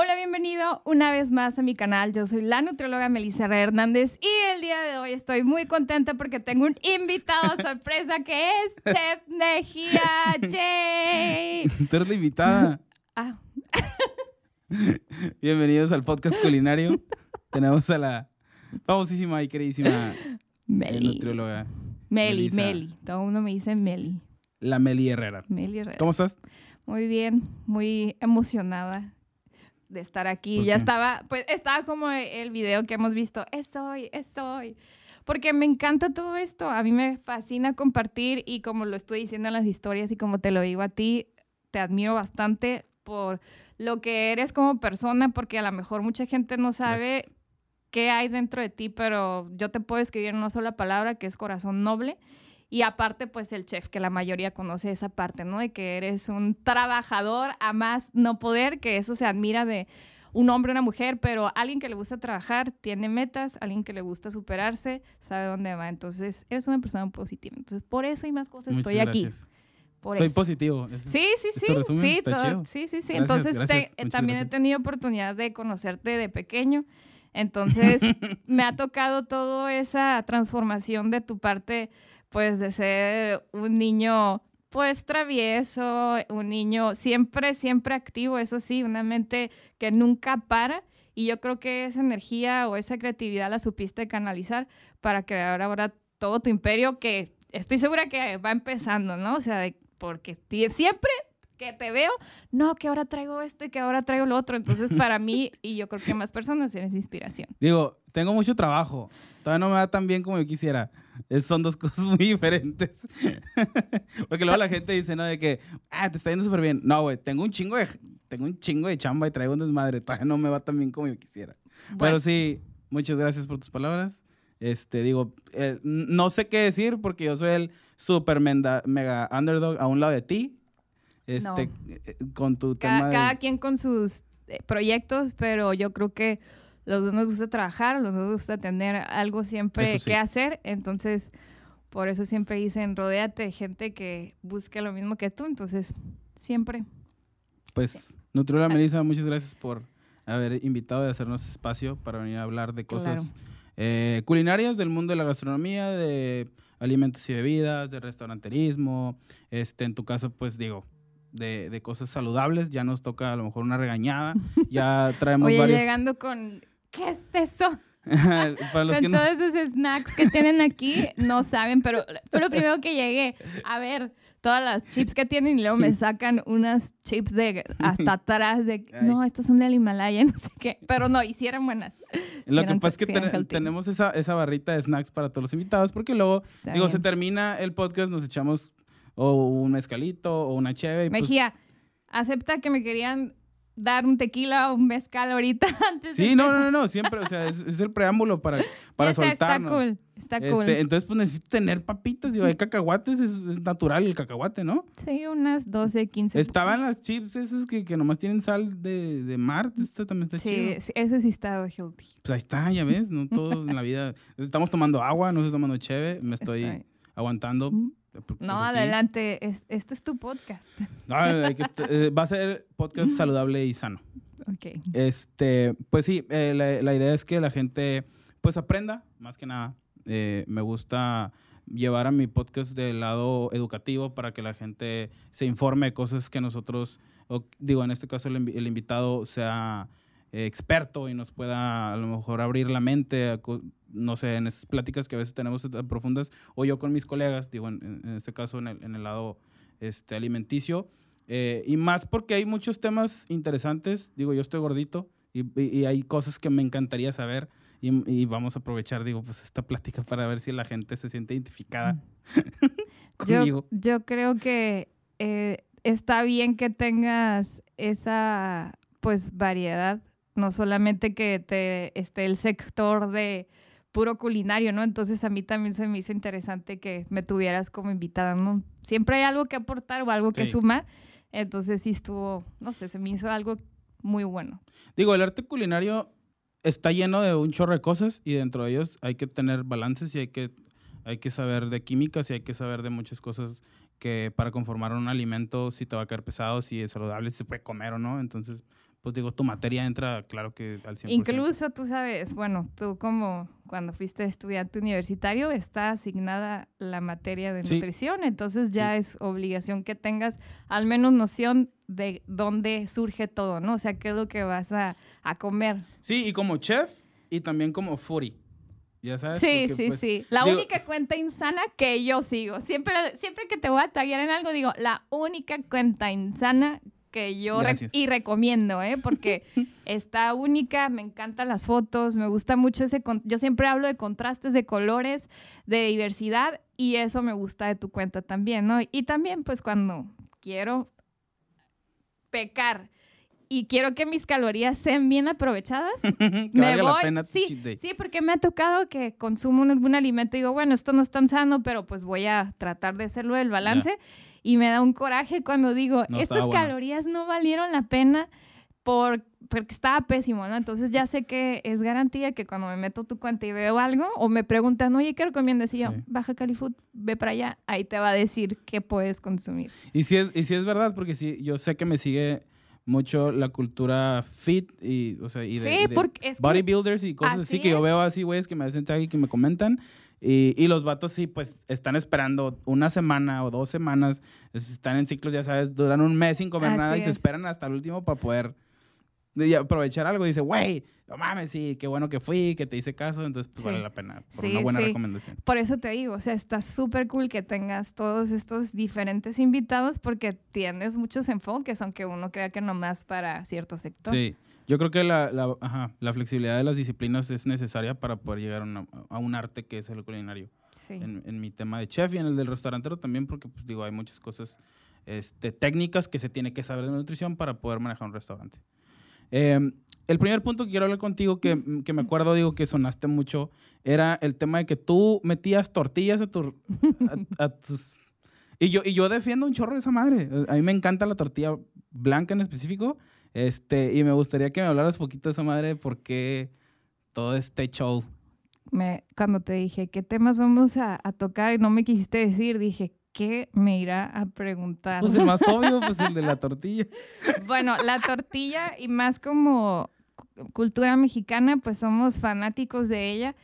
Hola, bienvenido una vez más a mi canal. Yo soy la nutrióloga Melissa Hernández y el día de hoy estoy muy contenta porque tengo un invitado sorpresa que es Chef Mejía J. Tú eres la invitada. Ah, Bienvenidos al podcast culinario. Tenemos a la famosísima y queridísima eh, Meli. nutrióloga, Meli. Meli. Todo el mundo me dice Meli. la Meli Herrera. Meli Herrera. ¿Cómo estás? Muy bien, muy emocionada de estar aquí. ¿Por Ya estaba, pues estaba como el video que hemos visto, estoy, estoy. Porque me encanta todo esto, a mí me fascina compartir y como lo estoy diciendo en las historias y como te lo digo a ti, te admiro bastante por lo que eres como persona, porque a lo mejor mucha gente no sabe Gracias. qué hay dentro de ti, pero yo te puedo escribir en una sola palabra que es corazón noble. Y aparte, pues el chef, que la mayoría conoce esa parte, ¿no? De que eres un trabajador a más no poder, que eso se admira de un hombre o una mujer, pero alguien que le gusta trabajar, tiene metas, alguien que le gusta superarse, sabe dónde va. Entonces, eres una persona positiva. Entonces, por eso y más cosas Muchas estoy aquí. Por Soy eso. positivo. Ese- Sí, sí, ¿Es sí, resumen? sí, todo- sí, sí, sí. Gracias, Entonces gracias, también he tenido oportunidad de conocerte de pequeño. Entonces me ha tocado toda esa transformación de tu parte, pues de ser un niño, pues travieso, un niño siempre, siempre activo, eso sí, una mente que nunca para. Y yo creo que esa energía o esa creatividad la supiste canalizar para crear ahora todo tu imperio que estoy segura que va empezando, ¿no? O sea, de- porque siempre que te veo, no, que ahora traigo esto y que ahora traigo lo otro. Entonces, para mí, y yo creo que más personas, eres inspiración. Digo, tengo mucho trabajo. Todavía no me va tan bien como yo quisiera. Es- son dos cosas muy diferentes. Porque luego la gente dice, ¿no? De que, ah, te está yendo súper bien. No, güey, tengo un chingo de, tengo un chingo de chamba y traigo un desmadre. Todavía no me va tan bien como yo quisiera. Pero Bueno, sí, muchas gracias por tus palabras. Este, digo, eh, no sé qué decir porque yo soy el super menda- mega underdog a un lado de ti. Este, eh, con tu tema cada, de- cada quien con sus eh, proyectos, pero yo creo que los dos nos gusta trabajar, los dos nos gusta tener algo siempre sí. que hacer. Entonces, por eso siempre dicen, rodéate de gente que busque lo mismo que tú. Entonces, siempre. Pues, Nutrióloga Melissa, muchas gracias por haber invitado y hacernos espacio para venir a hablar de cosas eh, culinarias del mundo de la gastronomía, de alimentos y bebidas, de restauranterismo. Este, en tu caso, pues digo, de, de cosas saludables. Ya nos toca a lo mejor una regañada. Ya traemos Oye, varios. llegando con, ¿qué es eso? para los Con que no- todos esos snacks que tienen aquí, no saben, pero fue lo primero que llegué a ver todas las chips que tienen y luego me sacan unas chips de hasta atrás de, no, estas son del Himalaya, no sé qué, pero no, hicieran buenas. Lo que pasa es que ten- tenemos esa, esa barrita de snacks para todos los invitados, porque luego, Está digo, se termina el podcast, nos echamos o un mezcalito o una cheve. pues, Mejía, acepta que me querían dar un tequila o un mezcal ahorita antes de sí, no, empezar. no, no, siempre, o sea, es, es el preámbulo para, para soltarnos. Está cool, está Este, cool. entonces, pues necesito tener papitas, digo, hay cacahuates, es, es natural el cacahuate, ¿no? Sí, unas 12, 15. Estaban las chips esas que, que nomás tienen sal de, de mar, esto también está Sí, chido. sí, ese sí está healthy. Pues ahí está, ya ves, no todo en la vida. Estamos tomando agua, no estoy tomando cheve, me estoy aguantando. Mm. No, estás aquí. adelante, es- este es tu podcast. No, que eh, va a ser podcast saludable y sano. Ok. Este, pues sí, eh, la, la idea es que la gente pues aprenda, más que nada. Eh, me gusta llevar a mi podcast del lado educativo para que la gente se informe de cosas que nosotros, o, digo, en este caso el, invi- el invitado sea eh, experto y nos pueda a lo mejor abrir la mente, a no sé, en esas pláticas que a veces tenemos tan profundas, o yo con mis colegas, digo, en, este caso en el, en el lado este, alimenticio. Eh, y más porque hay muchos temas interesantes. Digo, yo estoy gordito y, y- y hay cosas que me encantaría saber. Y, y vamos a aprovechar, digo, pues esta plática para ver si la gente se siente identificada conmigo. Yo, yo creo que eh, está bien que tengas esa pues variedad, no solamente que te esté el sector de puro culinario, ¿no? Entonces a mí también se me hizo interesante que me tuvieras como invitada, ¿no? Siempre hay algo que aportar o algo que Sí. sumar, entonces sí estuvo, no sé, se me hizo algo muy bueno. Digo, el arte culinario está lleno de un chorro de cosas y dentro de ellos hay que tener balances y hay que, hay que saber de químicas y hay que saber de muchas cosas que para conformar un alimento, si te va a caer pesado, si es saludable, si se puede comer o no. Entonces, pues digo, tu materia entra, claro que al 100%. Incluso tú sabes, bueno, tú como cuando fuiste estudiante universitario está asignada la materia de Sí. nutrición, entonces ya es obligación que tengas al menos noción de dónde surge todo, ¿no? O sea, qué es lo que vas a, a comer. Sí, y como chef y también como foodie. Ya sabes. Sí, Porque, sí, pues, sí. La digo- única cuenta insana que yo sigo. Siempre, siempre que te voy a taggear en algo, digo, la única cuenta insana que yo re- y recomiendo, ¿eh? Porque está única, me encantan las fotos, me gusta mucho ese... Yo siempre hablo de contrastes de colores, de diversidad, y eso me gusta de tu cuenta también, ¿no? Y también, pues, cuando quiero pecar y quiero que mis calorías sean bien aprovechadas, que me valga la voy. pena sí, sí, porque me ha tocado que consumo un- algún alimento y digo, bueno, esto no es tan sano, pero pues voy a tratar de hacerlo del balance. Y me da un coraje cuando digo, No estas bueno. calorías no valieron la pena por, porque estaba pésimo, ¿no? Entonces ya sé que es garantía que cuando me meto tu cuenta y veo algo o me preguntan, oye, ¿qué recomiendas? Y yo, Sí. baja Califood, ve para allá, ahí te va a decir qué puedes consumir. Y sí es, y sí es verdad, porque sí, yo sé que me sigue mucho la cultura fit y, o sea, y de, Sí, y de porque es bodybuilders y cosas así así que yo veo así, güeyes, que me hacen tag y que me comentan. Y, y los vatos sí, pues están esperando una semana o dos semanas. es- Están en ciclos, ya sabes, duran un mes sin comer Así nada y se es. esperan hasta el último para poder y aprovechar algo. Dice, güey, no mames, sí, qué bueno que fui, que te hice caso. Entonces, pues Sí. vale la pena por Sí, una buena sí. recomendación. Por eso te digo, o sea, está súper cool que tengas todos estos diferentes invitados porque tienes muchos enfoques, aunque uno crea que nomás para cierto sector. Sí, yo creo que la, la- ajá, la flexibilidad de las disciplinas es necesaria para poder llegar a, una- a un arte que es el culinario. Sí. En, en mi tema de chef y en el del restaurantero también, porque pues digo, hay muchas cosas este, técnicas que se tiene que saber de nutrición para poder manejar un restaurante. Eh, el primer punto que quiero hablar contigo, que, que me acuerdo, digo, que sonaste mucho, era el tema de que tú metías tortillas a, tu, tus... Y yo, y yo defiendo un chorro de esa madre. A mí me encanta la tortilla blanca en específico. Este, y me gustaría que me hablaras poquito de esa madre, de por qué todo este show. Cuando te dije qué temas vamos a tocar y no me quisiste decir, dije, ¿qué me irá a preguntar? Pues el más obvio, pues el de la tortilla. Bueno, la tortilla y más como cu- cultura mexicana, pues somos fanáticos de ella.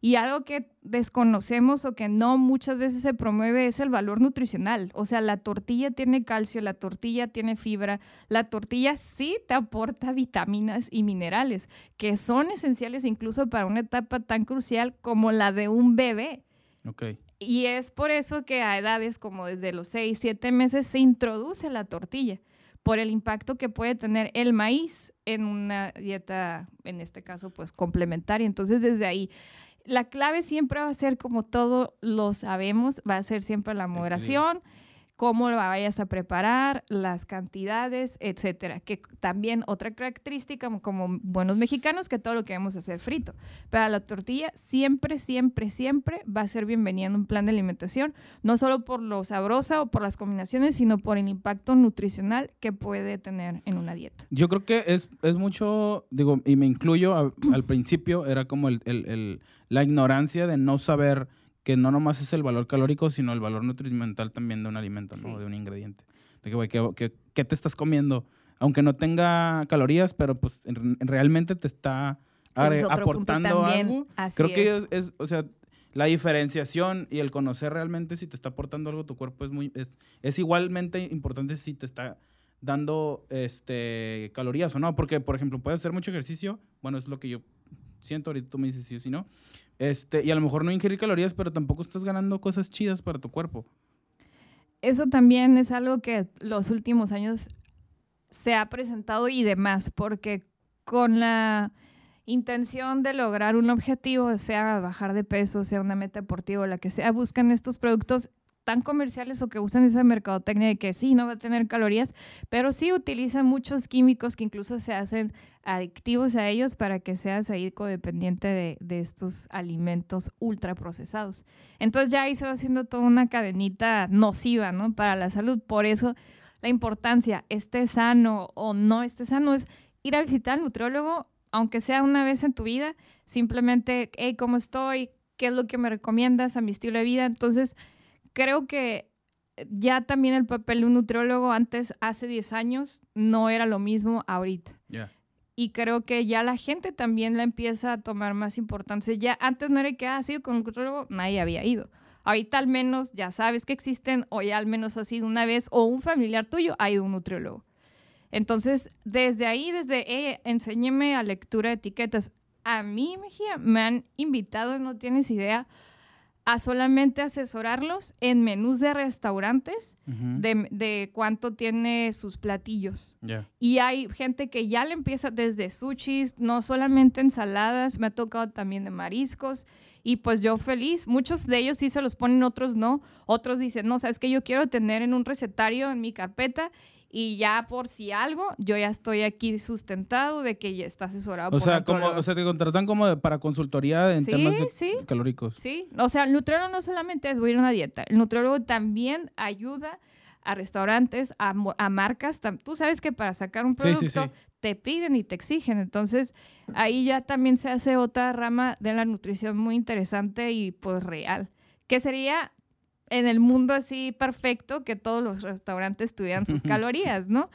Y algo que desconocemos o que no muchas veces se promueve es el valor nutricional. O sea, la tortilla tiene calcio, la tortilla tiene fibra, la tortilla sí te aporta vitaminas y minerales, que son esenciales incluso para una etapa tan crucial como la de un bebé. Ok. Y es por eso que a edades como desde los 6, 7 meses se introduce la tortilla, por el impacto que puede tener el maíz en una dieta, en este caso, pues complementaria. Entonces, desde ahí, la clave siempre va a ser, como todos lo sabemos, va a ser siempre la moderación, cómo lo vayas a preparar, las cantidades, etcétera. Que también otra característica como, buenos mexicanos que todo lo queremos hacer frito. Pero la tortilla siempre, siempre, siempre va a ser bienvenida en un plan de alimentación, no solo por lo sabrosa o por las combinaciones, sino por el impacto nutricional que puede tener en una dieta. Yo creo que es, es mucho, digo, y me incluyo, al principio era como el- el- la ignorancia de no saber que no nomás es el valor calórico, sino el valor nutrimental también de un alimento, ¿no? Sí. De un ingrediente. De que, güey, ¿qué, qué- qué te estás comiendo? Aunque no tenga calorías, pero pues en- en- realmente te está es aportando algo. Así Creo que es. es, o sea, la diferenciación y el conocer realmente si te está aportando algo tu cuerpo es muy es, es igualmente importante si te está dando este calorías o no, porque por ejemplo, puedes hacer mucho ejercicio, bueno, es lo que yo siento, ahorita tú me dices sí o sí no. Este, y a lo mejor no ingerir calorías, pero tampoco estás ganando cosas chidas para tu cuerpo. Eso también es algo que los últimos años se ha presentado y demás, porque con la intención de lograr un objetivo, sea bajar de peso, sea una meta deportiva o la que sea, buscan estos productos tan comerciales o que usan esa mercadotecnia de que sí, no va a tener calorías, pero sí utilizan muchos químicos que incluso se hacen adictivos a ellos para que seas ahí codependiente de, de estos alimentos ultraprocesados. Entonces ya ahí se va haciendo toda una cadenita nociva, ¿no? Para la salud. Por eso la importancia, esté sano o no esté sano, es ir a visitar al nutriólogo, aunque sea una vez en tu vida, simplemente, hey, ¿cómo estoy? ¿Qué es lo que me recomiendas a mi estilo de vida? Entonces, creo que ya también el papel de un nutriólogo antes, hace 10 años, no era lo mismo ahorita. y creo que ya la gente también la empieza a tomar más importancia. Ya antes no era que ha ah, sido con un nutriólogo, nadie había ido. Ahorita al menos ya sabes que existen o ya al menos ha sido una vez o un familiar tuyo ha ido a un nutriólogo. Entonces, desde ahí, desde, eh, enséñeme a lectura de etiquetas. A mí, Mejía, me han invitado, no tienes idea, a solamente asesorarlos en menús de restaurantes de, cuánto tiene sus platillos. Y hay gente que ya le empieza desde sushis, no solamente ensaladas, me ha tocado también de mariscos. Y pues yo feliz, muchos de ellos sí se los ponen, otros no. Otros dicen, no, sabes que yo quiero tener en un recetario en mi carpeta y ya por si algo, yo ya estoy aquí sustentado de que ya está asesorado. O sea, como, o sea, te contratan como para consultoría en temas calóricos. Sí, o sea, el nutriólogo no solamente es voy a ir a una dieta, el nutriólogo también ayuda a restaurantes, a, a marcas. Tú sabes que para sacar un producto te piden y te exigen. Entonces, ahí ya también se hace otra rama de la nutrición muy interesante y pues real, que sería en el mundo así perfecto que todos los restaurantes tuvieran sus calorías, ¿no?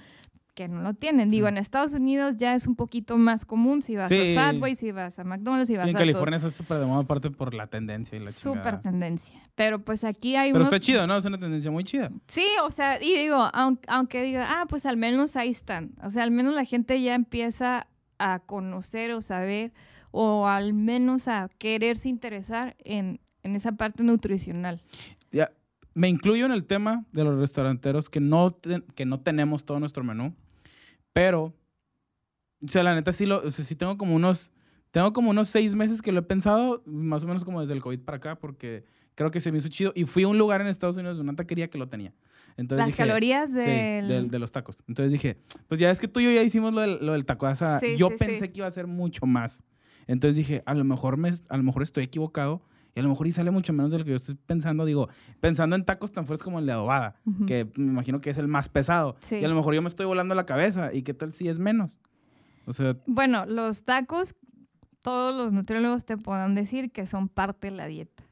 Que no lo tienen. Digo, en Estados Unidos ya es un poquito más común si vas a Subway, si vas a McDonald's, si vas sí, en California es súper de moda aparte por la tendencia y la Súper tendencia. Pero pues aquí hay Pero está chido, ¿no? Es una tendencia muy chida. Sí, o sea, y digo, aunque, aunque diga, ah, pues al menos ahí están. O sea, al menos la gente ya empieza a conocer o saber o al menos a quererse interesar en, en esa parte nutricional ya, me incluyo en el tema de los restauranteros que no, que no tenemos todo nuestro menú, pero, o sea, la neta sí, lo, o sea, sí tengo como unos, tengo como unos seis meses que lo he pensado, más o menos como desde el COVID para acá, porque creo que se me hizo chido. Y fui a un lugar en Estados Unidos de una taquería que lo tenía. Entonces Las calorías de, de, los tacos. Entonces dije, pues ya es que tú y yo ya hicimos lo del, lo del taco. O sea, yo pensé que iba a ser mucho más. Entonces dije, a lo mejor, me, a lo mejor estoy equivocado y a lo mejor y sale mucho menos de lo que yo estoy pensando. Digo, pensando en tacos tan fuertes como el de adobada, que me imagino que es el más pesado. Y a lo mejor yo me estoy volando la cabeza. ¿Y qué tal si es menos? O sea... Bueno, los tacos, todos los nutriólogos te puedan decir que son parte de la dieta.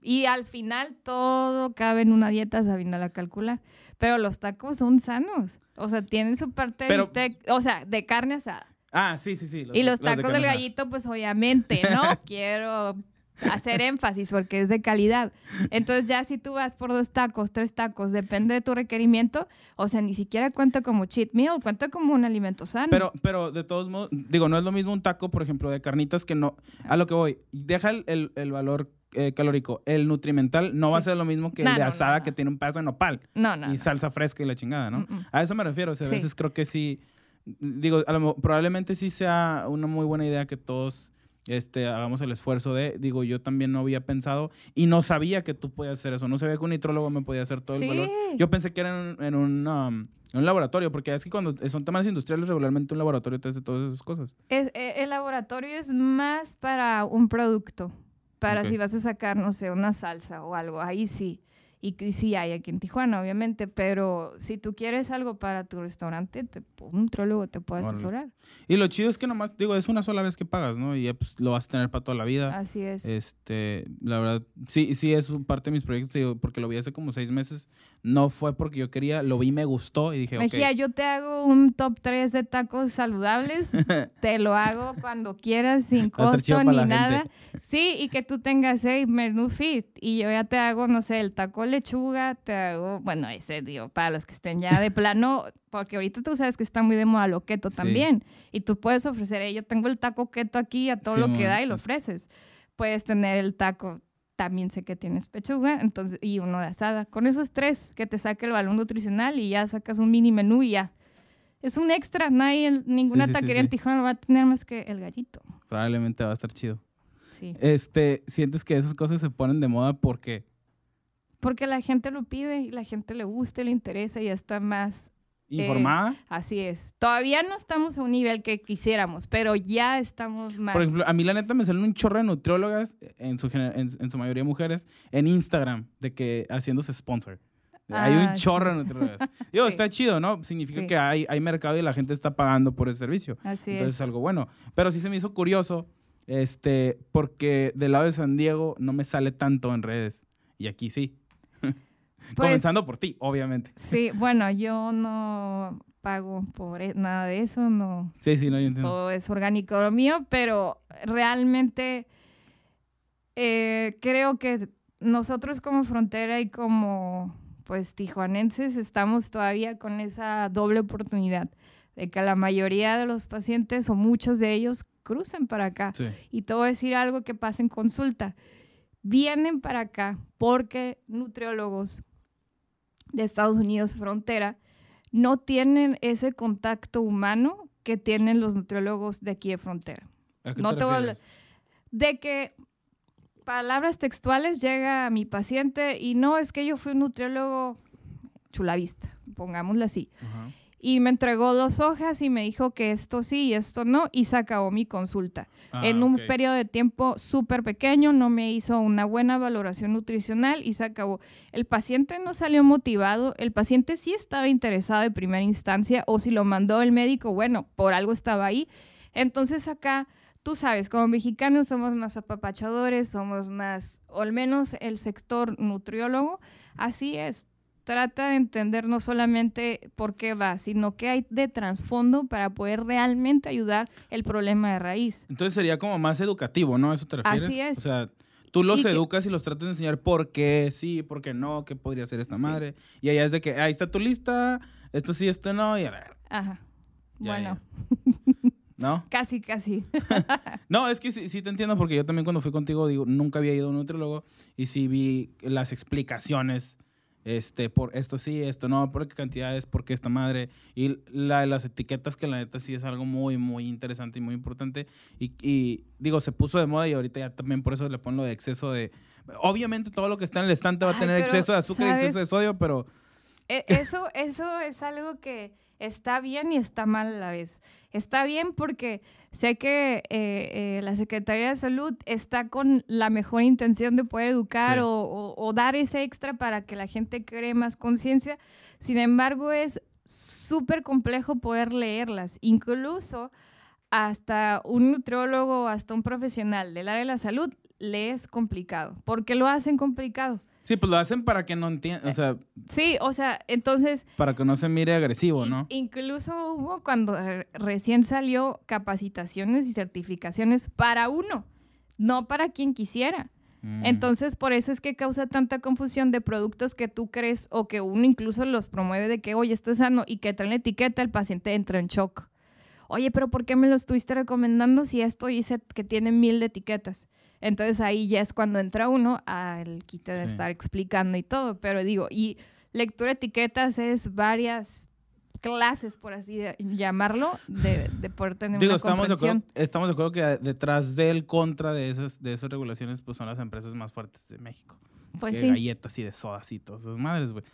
Y al final todo cabe en una dieta la calcular. Pero los tacos son sanos. O sea, tienen su parte de o sea, de carne asada. Ah, sí, sí, sí. y los, tacos del gallito, pues obviamente, ¿no? Quiero hacer énfasis porque es de calidad. Entonces ya si tú vas por dos tacos, tres tacos, depende de tu requerimiento, o sea, ni siquiera cuenta como cheat meal, cuenta como un alimento sano. Pero, pero de todos modos, digo, no es lo mismo un taco, por ejemplo, de carnitas que no, a lo que voy, deja el, el, valor eh, calórico. El nutrimental no va a ser lo mismo que el de asada que tiene un pedazo de nopal. No, no. Y salsa fresca y la chingada, ¿no? A eso me refiero. O sea, a veces creo que sí, digo, probablemente sí sea una muy buena idea que todos este, hagamos el esfuerzo de, digo, yo también no había pensado y no sabía que tú podías hacer eso, no sabía que un nitrólogo me podía hacer todo el valor. Yo pensé que era en, un, um, un, laboratorio, porque es que cuando son temas industriales, regularmente un laboratorio te hace todas esas cosas. Es, e, el laboratorio es más para un producto, para si vas a sacar, no sé, una salsa o algo, ahí sí. Y, sí hay aquí en Tijuana, obviamente, pero si tú quieres algo para tu restaurante, un nutrólogo te puede asesorar. Y lo chido es que nomás, digo, es una sola vez que pagas, ¿no? Y ya pues, lo vas a tener para toda la vida. Así es. Este, la verdad, sí, sí es parte de mis proyectos, digo, porque lo vi hace como seis meses. No fue porque yo quería, lo vi, me gustó y dije, Mejía, yo te hago un top 3 de tacos saludables. te lo hago cuando quieras, sin costo ni nada. Sí, y que tú tengas el menú fit. Y yo ya te hago, no sé, el taco lechuga, te hago, bueno, ese, digo, para los que estén ya de plano, porque ahorita tú sabes que está muy de moda lo keto también, y tú puedes ofrecer, yo tengo el taco keto aquí a todo lo que da y lo ofreces. Puedes tener el taco, también sé que tienes pechuga, entonces, y uno de asada. Con esos tres, que te saque el balón nutricional y ya sacas un mini menú y ya. Es un extra, nadie, ninguna taquería en Tijuana va a tener más que el gallito. Probablemente va a estar chido. Sí. Este, ¿sientes que esas cosas se ponen de moda porque porque la gente lo pide y la gente le gusta, le interesa y está más... Eh, ¿Informada? así es. Todavía no estamos a un nivel que quisiéramos, pero ya estamos más... Por ejemplo, a mí la neta me salen un chorro de nutriólogas, en su, en, su mayoría mujeres, en Instagram, de que haciéndose sponsor. hay un ah, chorro de nutriólogas. Digo, está chido, ¿no? Significa que hay, hay mercado y la gente está pagando por ese servicio. Así Entonces es. algo bueno. Pero sí se me hizo curioso, este, porque del lado de San Diego no me sale tanto en redes. Y aquí sí. Pues- Comenzando por ti, obviamente. Sí, bueno, yo no pago por e- nada de eso, no. Sí, sí, no, yo entiendo. todo es orgánico lo mío, pero realmente eh, creo que nosotros como frontera y como pues tijuanenses estamos todavía con esa doble oportunidad de que la mayoría de los pacientes o muchos de ellos crucen para acá. Sí. Y te voy a decir algo que pasa en consulta. Vienen para acá porque nutriólogos de Estados Unidos frontera no tienen ese contacto humano que tienen los nutriólogos de aquí de frontera. ¿A qué No te voy a hablar de que palabras textuales llega a mi paciente y no, es que yo fui un nutriólogo chulavista, pongámoslo así. Ajá. Y me entregó dos hojas y me dijo que esto sí y esto no y se acabó mi consulta Ah, en un ok. periodo de tiempo súper pequeño, no me hizo una buena valoración nutricional y se acabó. El paciente no salió motivado, el paciente sí estaba interesado de primera instancia o si lo mandó el médico, bueno, por algo estaba ahí. Entonces acá, tú sabes, como mexicanos somos más apapachadores, somos más, o al menos el sector nutriólogo, así es. Trata de entender no solamente por qué va, sino qué hay de trasfondo para poder realmente ayudar el problema de raíz. Entonces sería como más educativo, ¿no? ¿A ¿Eso te refieres? Así es. O sea, tú los Y que- educas y los tratas de enseñar por qué sí, por qué no, qué podría ser esta Sí. madre. Y allá es de que, ahí está tu lista, esto sí, esto no, y a ver, Ajá. Ya, bueno, ¿no? casi, casi. No, es que sí, sí te entiendo porque yo también cuando fui contigo, digo, nunca había ido a un nutriólogo y sí vi las explicaciones, este, por esto sí, esto no, por qué cantidades, por qué esta madre. Y la, las etiquetas que la neta sí es algo muy, muy interesante y muy importante. Y, y, digo, se puso de moda y ahorita ya también por eso le ponen lo de exceso de... Obviamente todo lo que está en el estante va a tener exceso de azúcar y exceso de sodio, pero E- Eso, eso es algo que está bien y está mal a la vez. Está bien porque sé que eh, eh, la Secretaría de Salud está con la mejor intención de poder educar Sí. o, o- o dar ese extra para que la gente cree más conciencia. Sin embargo, es súper complejo poder leerlas. Incluso hasta un nutriólogo, hasta un profesional del área de la salud, le es complicado. ¿Por qué lo hacen complicado? Sí, pues lo hacen para que no entiendan, o sea, Sí, o sea, entonces para que no se mire agresivo, ¿no? Incluso hubo cuando re- recién salió capacitaciones y certificaciones para uno, no para quien quisiera. Mm. Entonces, por eso es que causa tanta confusión de productos que tú crees o que uno incluso los promueve de que, oye, esto es sano y que traen la etiqueta, el paciente entra en shock. Oye, pero ¿por qué me lo estuviste recomendando si esto dice que tiene mil de etiquetas? Entonces ahí ya es cuando entra uno al quite de Sí. estar explicando y todo. Pero digo, y lectura de etiquetas es varias clases, por así de- llamarlo, de, de poder tener Digo, una estamos de, acuerdo, estamos de acuerdo que detrás del contra de esas, de esas regulaciones, pues son las empresas más fuertes de México. Pues que sí. galletas y de sodas y todas esas madres, güey.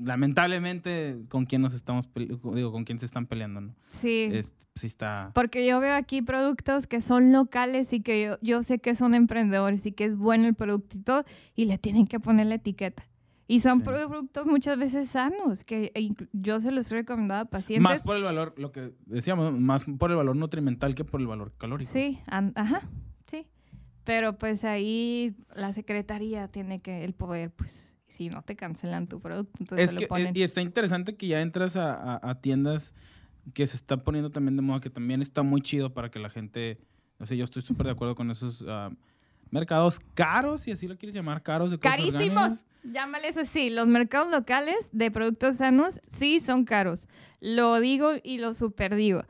Lamentablemente, con quién nos estamos, digo, con quién se están peleando, ¿no? Sí. Es, sí está... Porque yo veo aquí productos que son locales y que yo, yo sé que son emprendedores y que es bueno el producto y le tienen que poner la etiqueta. Y son Sí. productos muchas veces sanos, que inclu- yo se los he recomendado a pacientes. Más por el valor, lo que decíamos, más por el valor nutrimental que por el valor calórico. Sí, ajá, sí. Pero pues ahí la secretaría tiene que el poder, pues, si no te cancelan tu producto, entonces Es se que, lo ponen. y está interesante que ya entras a, a- a tiendas que se está poniendo también de moda, que también está muy chido para que la gente, o sea, yo estoy súper de acuerdo con esos ah, mercados caros, si así lo quieres llamar, caros de cosas Carísimos. orgánicas. Llámales así, los mercados locales de productos sanos sí son caros. Lo digo y lo super digo.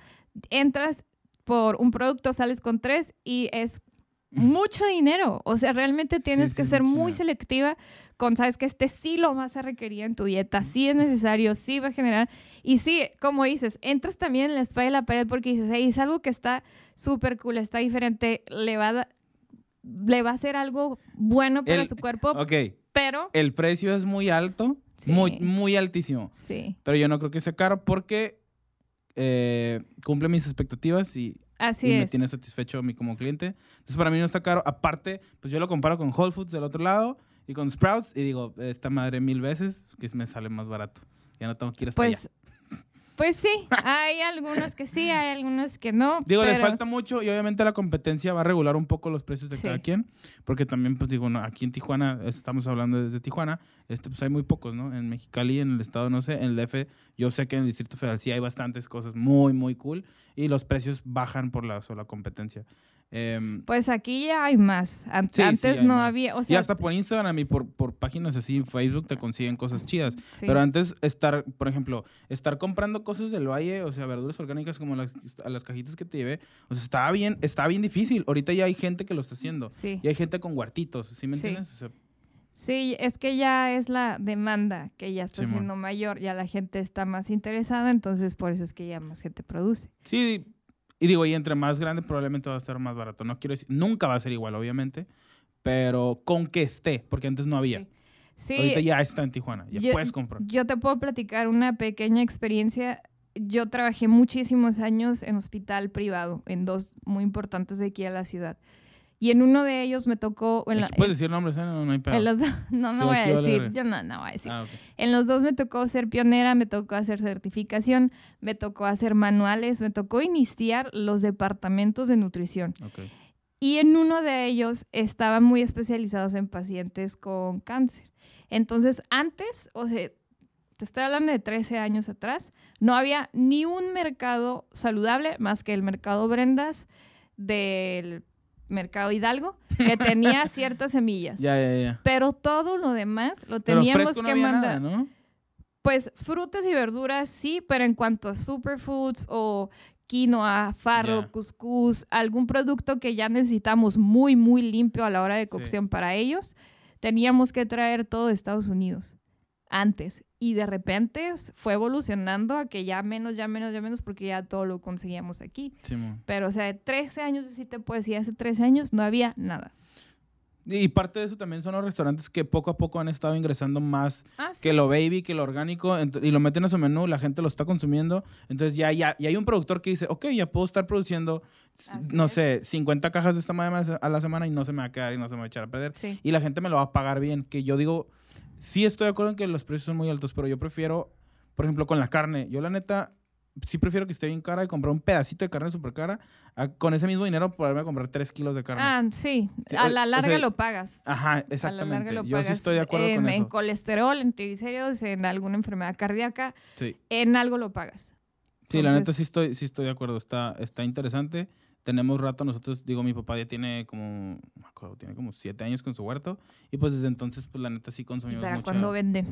Entras por un producto, sales con tres y es mucho dinero. O sea, realmente tienes Sí, que sí, ser muy dinero. selectiva con, sabes que este sí lo vas a requerir en tu dieta, sí es necesario, sí va a generar. Y sí, como dices, entras también en la espalda de la pared porque dices, hey, es algo que está súper cool, está diferente, le va a, le va a hacer algo bueno para El- su cuerpo, Ok, pero... el precio es muy alto, Sí. muy, muy altísimo, Sí, pero yo no creo que sea caro porque eh, cumple mis expectativas y, así y me tiene satisfecho a mí como cliente. Entonces, para mí no está caro. Aparte, pues yo lo comparo con Whole Foods del otro lado y con Sprouts y digo, esta madre mil veces que me sale más barato. Ya no tengo que ir hasta Pues allá. Pues sí, hay algunos que sí, hay algunos que no. Digo, les falta mucho y obviamente la competencia va a regular un poco los precios de Sí. cada quien, porque también, pues digo, no, aquí en Tijuana, estamos hablando desde Tijuana, este, pues hay muy pocos, ¿no? En Mexicali, en el estado, no sé, en el DF, yo sé que en el Distrito Federal sí hay bastantes cosas muy, muy cool y los precios bajan por la sola competencia. Em, Pues aquí ya hay más. An- Sí, sí, Antes no más. había, o y sea, hasta por Instagram y por, por páginas así, en Facebook te consiguen cosas chidas. sí. Pero antes estar, por ejemplo, estar comprando cosas del valle, o sea, verduras orgánicas como las, a las cajitas que te llevé, o sea, estaba bien, estaba bien difícil. Ahorita ya hay gente que lo está haciendo. sí. Y hay gente con huertitos, ¿sí me Sí. entiendes? O sea, Sí, es que ya es la demanda que ya está Simón. siendo mayor, ya la gente está más interesada, entonces por eso es que ya más gente produce. sí, y digo, y entre más grande probablemente va a estar más barato. No quiero decir, nunca va a ser igual, obviamente, pero con que esté, porque antes no había. Sí. Sí, Ahorita ya está en Tijuana, ya Yo- puedes comprar. Yo te puedo platicar una pequeña experiencia. Yo trabajé muchísimos años en hospital privado, en dos muy importantes de aquí a la ciudad. Y en uno de ellos me tocó... En, la- puedes decir nombres, ¿eh? no, no hay pedo. en los, no, no Sí, voy a decir. Yo no, no voy a decir. Ah. En los dos me tocó ser pionera, me tocó hacer certificación, me tocó hacer manuales, me tocó iniciar los departamentos de nutrición. Y en uno de ellos estaban muy especializados en pacientes con cáncer. Entonces, antes, o sea, te estoy hablando de 13 años atrás, no había ni un mercado saludable más que el mercado Brendas del mercado Hidalgo, que tenía ciertas semillas. Ya, ya, ya. Pero todo lo demás lo Pero teníamos no que había mandar. nada, ¿no? Pues frutas y verduras sí, pero en cuanto a superfoods o quinoa, farro, cuscús, algún producto que ya necesitamos muy, muy limpio a la hora de Sí. cocción para ellos, teníamos que traer todo de Estados Unidos antes. Y de repente fue evolucionando a que ya menos, ya menos, ya menos, porque ya todo lo conseguíamos aquí. Simón. Pero, o sea, de 13 años, sí te puedo decir, hace 13 años no había nada. Y parte de eso también son los restaurantes que poco a poco han estado ingresando más Ah, sí. que lo baby, que lo orgánico, y lo meten a su menú, la gente lo está consumiendo. Entonces ya, ya, y hay un productor que dice, ok, ya puedo estar produciendo, Así no es. sé, 50 cajas de esta madre a la semana y no se me va a quedar y no se me va a echar a perder. Sí. Y la gente me lo va a pagar bien. Que yo digo, sí estoy de acuerdo en que los precios son muy altos, pero yo prefiero, por ejemplo, con la carne. Yo la neta, sí prefiero que esté bien cara y comprar un pedacito de carne súper cara, a con ese mismo dinero poderme comprar 3 kilos de carne. Ah, sí. Sí, A la o larga sea, lo pagas. Ajá, A la exactamente. larga lo Yo sí pagas estoy de acuerdo en, con en eso. colesterol, en triglicéridos, en alguna enfermedad cardíaca, Sí. en algo lo pagas. Sí, la neta sí estoy, sí estoy de acuerdo. Está, está interesante. Tenemos rato, nosotros, digo, mi papá ya tiene como, me acuerdo, tiene como siete años con su huerto. Y pues desde entonces, pues la neta sí ¿Y consumimos para mucha... cuándo venden?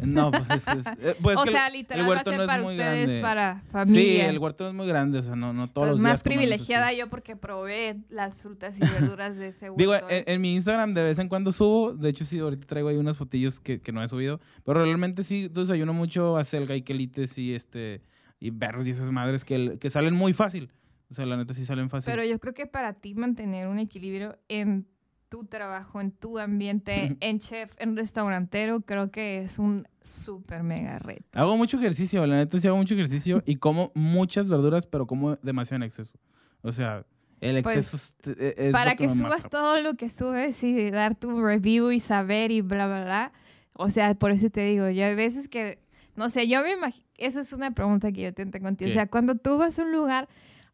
No, pues es... es- eh, pues o que el- sea, el literal va a huerto ser no es para muy ustedes, grande. para Sí, familia. el huerto es muy grande, o sea, no, no todos Pues los más días así. privilegiada yo porque probé las frutas y verduras de ese huerto. Digo, ¿eh? en, en mi Instagram de vez en cuando subo, de hecho sí, ahorita traigo ahí unas fotillos que, que no he subido, pero realmente sí desayuno mucho acelga y quelites y este y berros y esas madres que, que salen muy fácil. O sea, la neta sí salen fácil. Pero yo creo que para ti mantener un equilibrio en tu trabajo, en tu ambiente, en chef, en restaurantero, creo que es un súper mega reto. Hago mucho ejercicio, la neta sí hago mucho ejercicio y como muchas verduras, pero como demasiado en exceso. O sea, el Pues, exceso es, es- es para lo que, me subas mata. todo lo que subes y dar tu review y saber y bla, bla, bla. O sea, por eso te digo, yo hay veces que, no sé, yo me imagino, esa es una pregunta que yo te tengo contigo. O sea, cuando tú vas a un lugar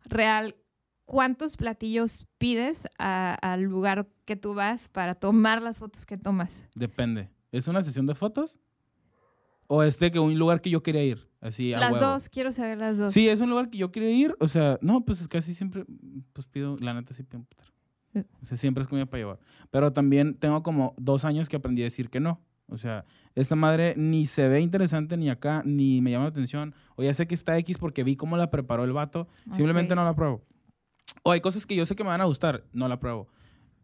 real, ¿cuántos platillos pides a- al lugar que tú vas para tomar las fotos que tomas? Depende. ¿Es una sesión de fotos? ¿O es de que un lugar que yo quería ir? Así, a las huevo? dos, quiero saber las dos. Sí, es un lugar que yo quería ir. O sea, no, pues es casi siempre, pues pido, la neta sí pido un. Eh. O sea, siempre es comida para llevar. Pero también tengo como dos años que aprendí a decir que no. O sea, esta madre ni se ve interesante ni acá, ni me llama la atención. O ya sé que está X porque vi cómo la preparó el vato. Simplemente Ok. no la pruebo. O hay cosas que yo sé que me van a gustar, no la pruebo.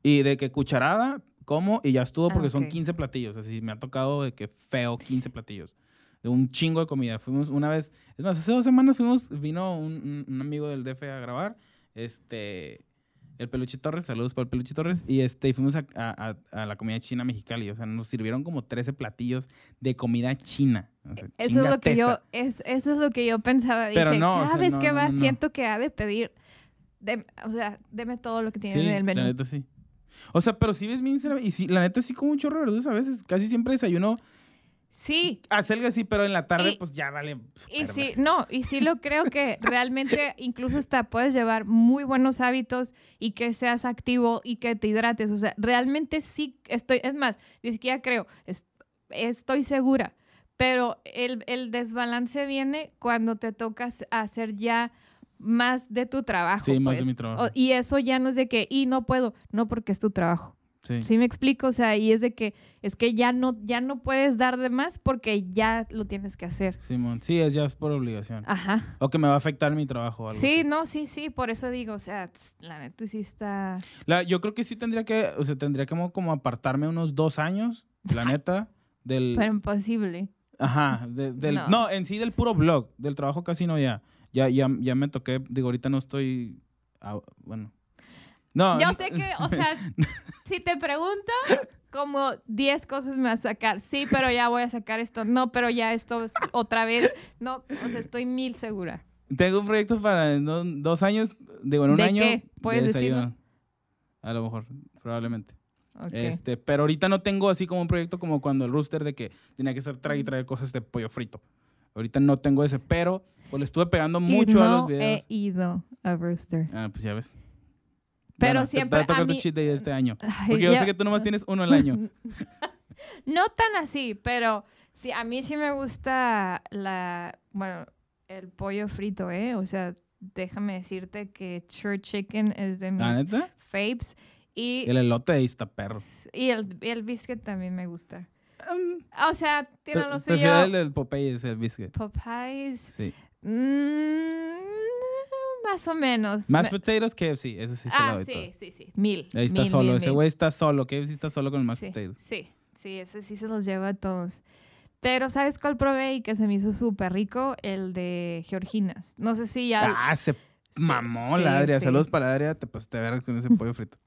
Y de que cucharada, como y ya estuvo porque son Ok. 15 platillos. Así me ha tocado de que feo 15 platillos. De un chingo de comida. Fuimos una vez, es más, hace dos semanas fuimos, vino un- un amigo del DF a grabar. Este, el Peluche Torres, saludos para el Peluche Torres. Y este, fuimos a, a- la comida china mexicali. O sea, nos sirvieron como 13 platillos de comida china. O sea, Eso es lo que yo, es, eso es lo que yo pensaba. Dije, Pero no, o cada sea, vez no, que no, va, no, no. siento que ha de pedir, o sea, deme todo lo que tiene Sí, en el menú. la neta sí. O sea, pero si ves mi Instagram y sí, la neta sí como un chorro de verduras a veces. Casi siempre desayuno Sí, Hacer sí, pero en la tarde, Y- pues ya vale. y sí, no, y sí lo creo que realmente incluso hasta puedes llevar muy buenos hábitos y que seas activo y que te hidrates. O sea, realmente sí estoy, es más, ni siquiera creo, es- estoy segura. Pero el, el desbalance viene cuando te tocas hacer ya más de tu trabajo. Sí, más de pues. mi trabajo. Y eso ya no es de que, y no puedo, no porque es tu trabajo. Sí. ¿Sí me explico? O sea, y es de que es que ya no ya no puedes dar de más porque ya lo tienes que hacer. Simón, sí, es ya por obligación. Ajá. O que me va a afectar mi trabajo o algo Sí, así. no, sí, sí, por eso digo, o sea, la neta sí está La- yo creo que sí tendría que, o sea, tendría como, como apartarme unos dos años, la neta, del... pero imposible. Ajá, de- del... No. No. en sí del puro blog, del trabajo casi no ya. Ya, ya, ya me toqué, digo, ahorita no estoy... ah, bueno. No. Yo sé que, o sea, si te pregunto, como 10 cosas me vas a sacar. Sí, pero ya voy a sacar esto. No, pero ya esto es otra vez. No, o sea, estoy mil segura. Tengo un proyecto para dos años, digo, en un ¿De año. qué? de ¿Puedes decirlo? desayuno. A lo mejor, probablemente. Ok. Este, pero ahorita no tengo así como un proyecto como cuando el rooster de que tenía que estar trae y traer cosas de pollo frito. Ahorita no tengo ese, pero pues le estuve pegando Y mucho a los videos. he ido a Rooster. Ah, pues ya ves. Pero te- siempre Te, va a a tocar tu mí- cheat day este año. Porque yo sé que tú nomás tienes uno al año. No tan así, pero sí, a mí sí me gusta la, bueno, el pollo frito, ¿eh? O sea, déjame decirte que church chicken es de mis ¿La neta? faves y El elote ahí está perro. y el, el biscuit también me gusta. Um, O sea, tiene lo prefiero suyo. el del Popeyes, el biscuit. Popeyes, Sí. mm, más o menos. Más Me- potatoes, KFC. Eso sí se lo ah, sí, todo. sí, sí, mil. Ahí está mil, solo. mil, Ese güey está solo. KFC está solo con el más sí, potatoes. Sí, sí, ese sí se los lleva a todos. Pero ¿sabes cuál probé y que se me hizo súper rico? El de Georginas. No sé si ya... Ah, se sí, mamó sí, la Adria. sí. Saludos para Adria. Te pasaste de ver con ese pollo frito.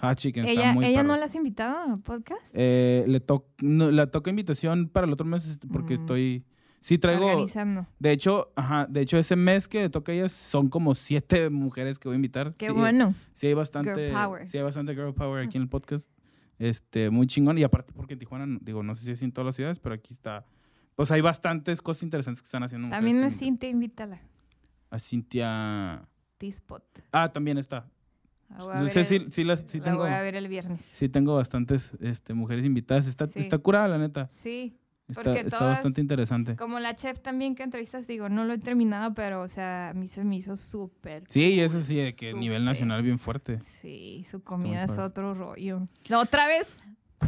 Hot chicken está ¿Ella, muy ¿ella no la has invitado a podcast? Eh, le to no, la toca invitación para el otro mes este, porque Mm. estoy... Sí traigo... Organizando. De hecho, ajá, de hecho ese mes que toca ellas son como siete mujeres que voy a invitar. Qué sí, bueno. Sí hay bastante... Girl power. Sí hay bastante girl power aquí en el podcast. Este, muy chingón. Y aparte porque en Tijuana, digo, no sé si es en todas las ciudades, pero aquí está... Pues hay bastantes cosas interesantes que están haciendo. También a. Cintia, invítala. A Cintia... T-Spot. Ah, también está. La voy a No sé si, si las, sí la tengo... voy a ver el viernes. Sí tengo bastantes este, mujeres invitadas. Está, Sí. está curada, la neta. Sí. Está, Porque está todas- bastante interesante. Como la chef también que entrevistas, digo, no lo he terminado, pero, o sea, a mí se me hizo súper. Sí, y eso sí, de que nivel súper. nacional bien fuerte. Sí, su comida es padre. otro rollo. La otra vez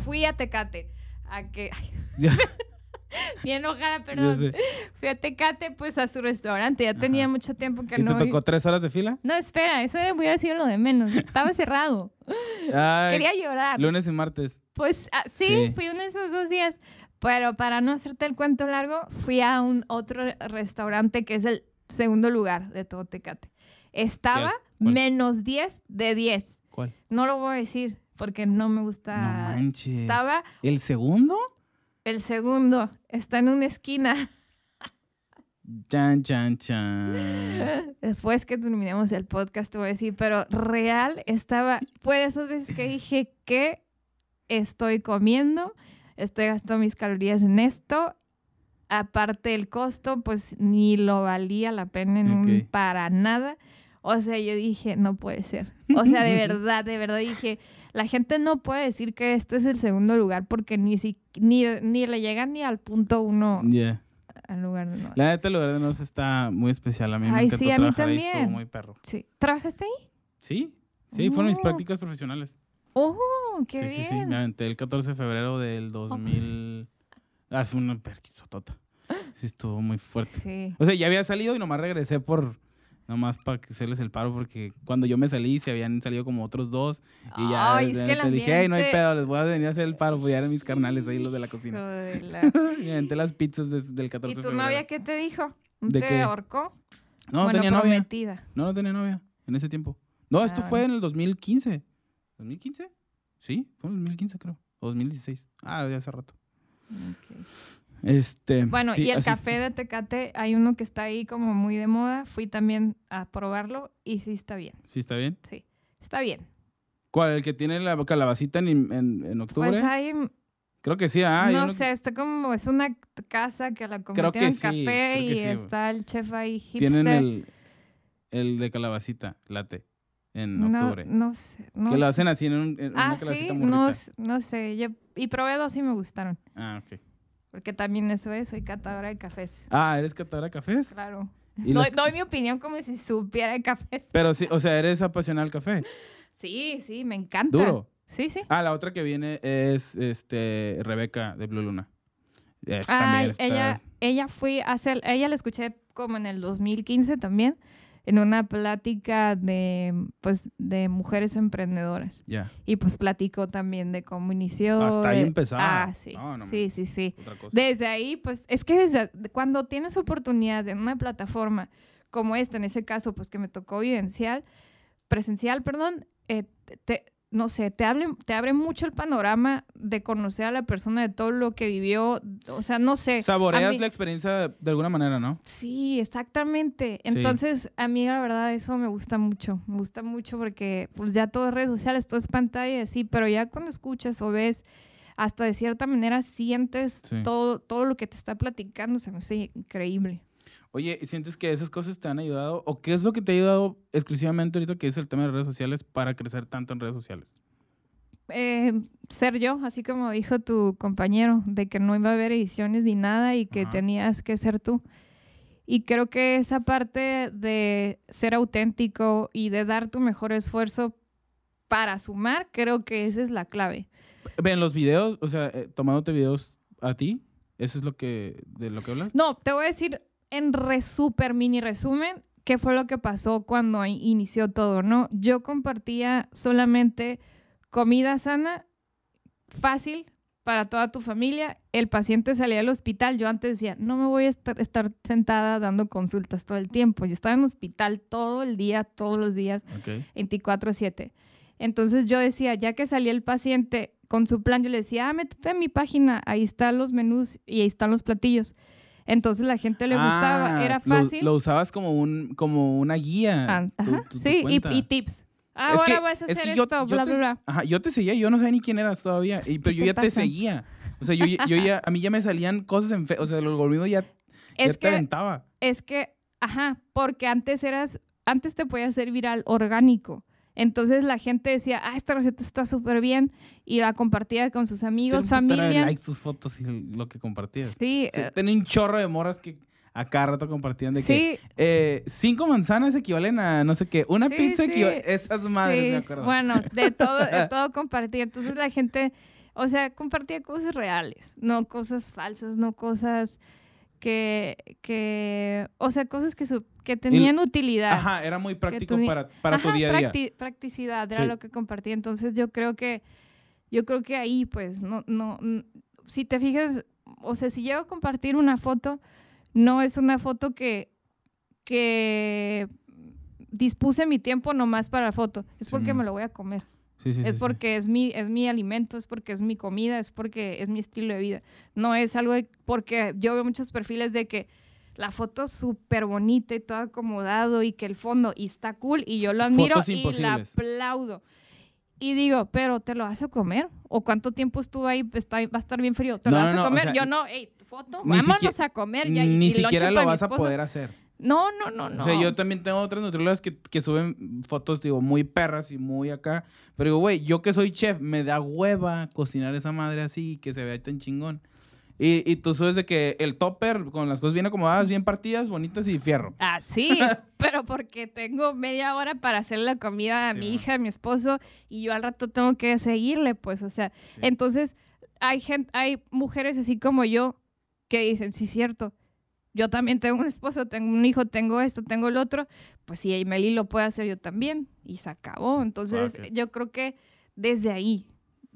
fui a Tecate. A que. bien enojada, perdón. Fui a Tecate, pues a su restaurante. Ya tenía Ajá. mucho tiempo que ¿Y no. te tocó tres horas de fila? No, espera, eso era- hubiera sido lo de menos. Estaba cerrado. Ay, Quería llorar. lunes y martes. Pues ah, sí, Sí. fui uno de esos dos días. Pero para no hacerte el cuento largo, fui a un otro restaurante que es el segundo lugar de todo Tecate. Estaba menos 10 de 10. ¿Cuál? No lo voy a decir porque no me gusta. No manches. Estaba ¿El segundo? el segundo. Está en una esquina. Chan, chan, chan. Después que terminemos el podcast te voy a decir, pero real estaba, fue de esas veces que dije que estoy comiendo, estoy gastando mis calorías en esto, aparte el costo, pues ni lo valía la pena en un- Ok. para nada. O sea, yo dije, no puede ser. O sea, de verdad, de verdad dije, la gente no puede decir que esto es el segundo lugar porque ni, si, ni, ni le llegan ni al punto uno Yeah. al lugar de no. La neta, el lugar de nos está muy especial. A mí me Ay, encantó sí, a mí trabajar ahí. Estuvo también. muy perro. Sí. ¿Trabajaste ahí? Sí, sí, fueron mis Oh. prácticas profesionales. ¡Oh, qué sí, bien! sí, sí. Me aventé el 14 de febrero del 2000. Ah, fue una perquisotota. Sí, estuvo muy fuerte. Sí. O sea, ya había salido y nomás regresé por. Nomás para que hacerles el paro, porque cuando yo me salí se habían salido como otros dos. Y ya Ay, es de que repente dije, hey, no hay ambiente- pedo, les voy a venir a hacer el paro, pues ya eran mis carnales ahí, los de la cocina. De la- Me aventé las pizzas des- del 14 ¿Y de tu febrero. novia qué te dijo? ¿No ¿De te qué? ahorcó? No, no bueno, tenía novia. prometida. No, no tenía novia en ese tiempo. No, esto Ah. fue en el 2015. ¿2015? Sí, fue en el 2015 creo. O 2016. Ah, ya hace rato. Este. Bueno, sí, y el café de Tecate, hay uno que está ahí como muy de moda. Fui también a probarlo y sí está bien. Sí, está bien. Sí, está bien. ¿Cuál? ¿El que tiene la calabacita en, en, en octubre? Pues hay, Creo que sí, ah. no sé, está como, es una casa que la convirtieron en sí, café y sí, está el chef ahí hipster. Tienen el, el de calabacita, late, en octubre. no sé, no que lo hacen así en, un, en Ah, una sí, muy no, rica. s- no sé, yo, y probé dos y me gustaron, Ah, ok. porque también eso es, soy catadora de cafés, Ah, ¿eres catadora de cafés? claro. ¿Y Doy, los- doy mi opinión como si supiera de cafés. Pero sí, o sea, eres apasionada al café. Sí, sí, me encanta. Duro. Sí, sí. Ah, la otra que viene es este Rebeca de Blue Luna. Es, Ay, también está- ella, ella fui a hacer, ella la escuché como en el 2015 también, en una plática de, pues, de mujeres emprendedoras. Y pues platicó también de cómo inició. Hasta ahí empezaba. Ah, sí. No, no sí, sí, sí. Desde ahí, pues, es que desde cuando tienes oportunidad en una plataforma como esta, en ese caso, pues que me tocó vivencial, presencial, perdón, eh, te- no sé, te abre, te abre mucho el panorama de conocer a la persona, de todo lo que vivió, o sea, no sé. Saboreas mí- la experiencia de alguna manera, ¿no? Sí, exactamente. Entonces, a mí la verdad eso me gusta mucho. Me gusta mucho porque pues ya todo es redes sociales, todo es pantalla, y así, pero ya cuando escuchas o ves, hasta de cierta manera sientes Sí. todo, todo lo que te está platicando, se me hace increíble. Oye, ¿y ¿sientes que esas cosas te han ayudado? ¿O qué es lo que te ha ayudado exclusivamente ahorita que es el tema de redes sociales para crecer tanto en redes sociales? Eh, ser yo, así como dijo tu compañero, de que no iba a haber ediciones ni nada y que Ajá. tenías que ser tú. Y creo que esa parte de ser auténtico y de dar tu mejor esfuerzo para sumar, creo que esa es la clave. Ven, los videos, o sea, eh, tomándote videos a ti, ¿eso es lo que, de lo que hablas? No, te voy a decir en re super mini resumen qué fue lo que pasó cuando inició todo, ¿no? Yo compartía solamente comida sana, fácil para toda tu familia. El paciente salía del hospital. Yo antes decía, no me voy a estar, estar sentada dando consultas todo el tiempo. Yo estaba en hospital todo el día, todos los días. Ok. 24/7. Entonces yo decía, ya que salía el paciente con su plan, yo le decía, ah, métete en mi página, ahí están los menús y ahí están los platillos. Entonces la gente le gustaba, Ah, era fácil. Lo, usabas como, un, como una guía. Ah, tu- ajá, tu- tu sí, y, tips. Ah, Ahora que- vas a es hacer que esto, yo bla, te- bla, bla. Ajá, yo te seguía, yo no sabía ni quién eras todavía, y- pero yo te ya te seguía. O sea, yo, ya- yo ya, a mí ya me salían cosas en fe- o sea, el algoritmo ya, ya Es te que, aventaba. es que, ajá, porque antes eras, antes te podía ser viral orgánico. Entonces la gente decía, ah, esta receta está súper bien y la compartía con sus amigos, un putero de familia. likes tus fotos y lo que compartías. Sí, sea, eh, tenía un chorro de morras que a cada rato compartían de que sí, eh, cinco manzanas equivalen a no sé qué, una Sí, pizza sí, equivale... Esas madres, me sí, acuerdo. Bueno, de todo, de todo compartía. Entonces la gente, o sea, compartía cosas reales, no cosas falsas, no cosas que, que o sea, cosas que, su- que tenían utilidad. Ajá, era muy práctico para, para tu día a día. practi- practicidad era Sí. lo que compartía. Entonces yo creo que, yo creo que ahí, pues, no, no, si te fijas, o sea, si llego a compartir una foto, no es una foto que, que dispuse mi tiempo nomás para la foto, es porque no. me lo voy a comer. Sí, sí, sí, es porque es mi, es mi alimento, es porque es mi comida, es porque es mi estilo de vida. No es algo de- porque yo veo muchos perfiles de que la foto súper bonita y todo acomodado y que el fondo y está cool y yo lo admiro y la aplaudo. Y digo, pero ¿te lo vas a comer? ¿O cuánto tiempo estuvo ahí? Está, va a estar bien frío. ¿Te No, lo vas no, a o comer? sea, yo no, hey, foto, vámonos siquiera- a comer. Ya, Ni y siquiera lo vas a poder hacer. No, no, no, no. O sea, yo también tengo otras nutriólogas que, que suben fotos, digo, muy perras y muy acá. Pero digo, güey, yo que soy chef, me da hueva cocinar esa madre así, que se vea tan chingón. Y, y tú subes de que el topper con las cosas bien acomodadas, bien partidas, bonitas y fierro. Ah, sí, pero porque tengo media hora para hacer la comida a Sí, mi hija, a mi esposo, y yo al rato tengo que seguirle, pues, o sea, Sí. entonces hay gente, hay mujeres así como yo que dicen, sí, cierto, yo también tengo un esposo, tengo un hijo, tengo esto, tengo el otro, pues si Meli lo puede hacer yo también, y se acabó. Entonces, yo creo que desde ahí,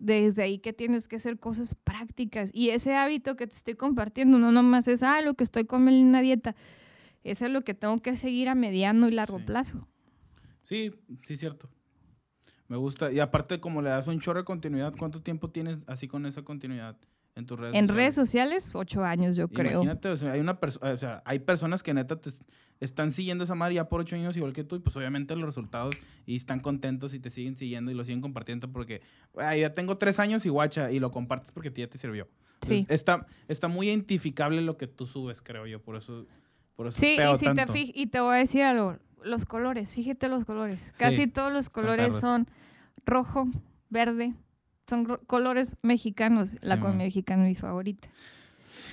desde ahí que tienes que hacer cosas prácticas, y ese hábito que te estoy compartiendo, no nomás es, ah, lo que estoy comiendo en una dieta, eso es lo que tengo que seguir a mediano y largo Sí. plazo. Sí, sí, cierto. Me gusta. Y aparte, como le das un chorro de continuidad, ¿cuánto tiempo tienes así con esa continuidad en tus redes En sociales. redes sociales, ocho años, yo creo. Imagínate, o sea, hay, una perso- o sea, hay personas que neta te están siguiendo esa madre ya por ocho años igual que tú y pues obviamente los resultados y están contentos y te siguen siguiendo y lo siguen compartiendo porque "Ay, ya tengo tres años y guacha y lo compartes porque ya te sirvió. Sí. Entonces, Está, está muy identificable lo que tú subes, creo yo, por eso, por eso Sí, y, si te tanto. fij- y te voy a decir algo, los colores, fíjate los colores. Casi Sí, todos los colores son rojo, verde, son colores mexicanos. La Sí, comida mexicana es mi favorita.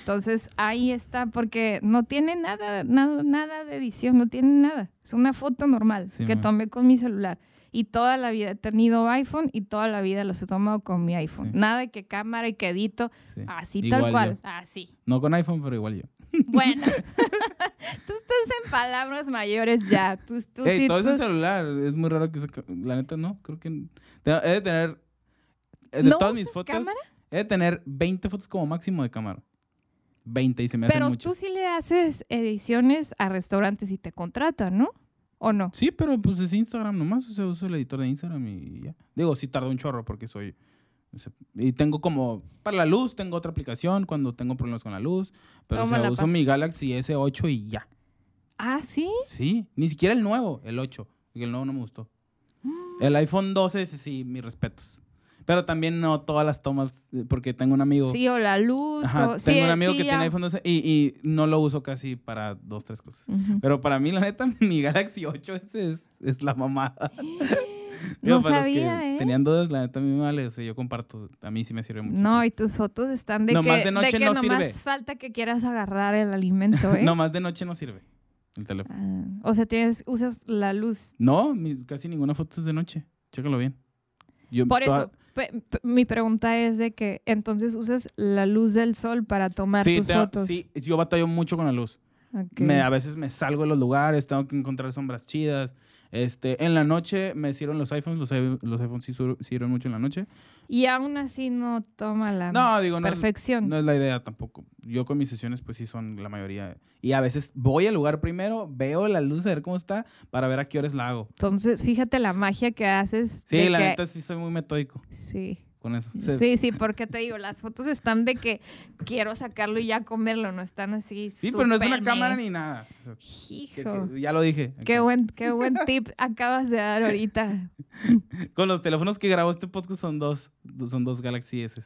Entonces ahí está, porque no tiene nada, nada, nada de edición, no tiene nada. Es una foto normal Sí, que man. tomé con mi celular. Y toda la vida he tenido iPhone y toda la vida los he tomado con mi iPhone. Sí. Nada de que cámara y que edito, Sí. así Igual tal yo. cual, así. No con iPhone, pero igual yo. Bueno, tú estás en palabras mayores ya. Tú, tú Ey, sí, todo tú- es en celular. Es muy raro que saca- La neta, no. Creo que. He de tener. Eh, De ¿No todas mis fotos. cámara? He de tener 20 fotos como máximo de cámara. 20 y se me hacen Pero muchas. tú sí le haces ediciones a restaurantes y te contratan, ¿no? ¿O no? Sí, pero pues es Instagram nomás. O sea, uso el editor de Instagram y ya. Digo, sí tarda un chorro porque soy. o sea, y tengo como. Para la luz, tengo otra aplicación cuando tengo problemas con la luz. Pero o ¿Cómo sea, la uso mi? Galaxy S8 y ya. Ah, sí. Sí, ni siquiera el nuevo, el 8. Porque el nuevo no me gustó. El iPhone 12, ese sí, mis respetos. Pero también no todas las tomas, eh, porque tengo un amigo. Sí, o la luz. Ajá, o, tengo sí, un amigo sí, que tiene iPhone 12 y, y no lo uso casi para dos, tres cosas. Pero para mí, la neta, mi Galaxy 8 ese es, es la mamada. No los que sabía, ¿eh? Tenían dudas, la neta, a mí me vale. O sea, yo comparto. A mí sí me sirve mucho. No, y tus fotos están de Nomás que, de noche que no nomás sirve. falta que quieras agarrar el alimento, ¿eh? No más de noche no sirve el teléfono. Ah, o sea, tienes, usas la luz. No, casi ninguna foto es de noche. Chécalo bien. Yo Por toda- eso, pe- mi pregunta es de que entonces usas la luz del sol para tomar sí, tus te- fotos. sí, yo batallo mucho con la luz. Me, a veces me salgo de los lugares, tengo que encontrar sombras chidas. Este, en la noche me sirven los iPhones, los, los iPhones sí sirven mucho en la noche. Y aún así no toma la No, digo, no es, perfección. no es la idea tampoco. Yo con mis sesiones pues sí son la mayoría. Y a veces voy al lugar primero, veo la luz, a ver cómo está, para ver a qué horas la hago. Entonces, fíjate la magia que haces. Sí, la que- neta sí soy muy metódico Sí. Con eso. Sí, sí, porque te digo, las fotos están de que quiero sacarlo y ya comerlo, no están así. sí, pero no es una cámara me- ni nada. O sea, Hijo. que- ya lo dije. Qué buen, qué buen tip acabas de dar ahorita. Con los teléfonos que grabo este podcast son dos, son dos Galaxy S,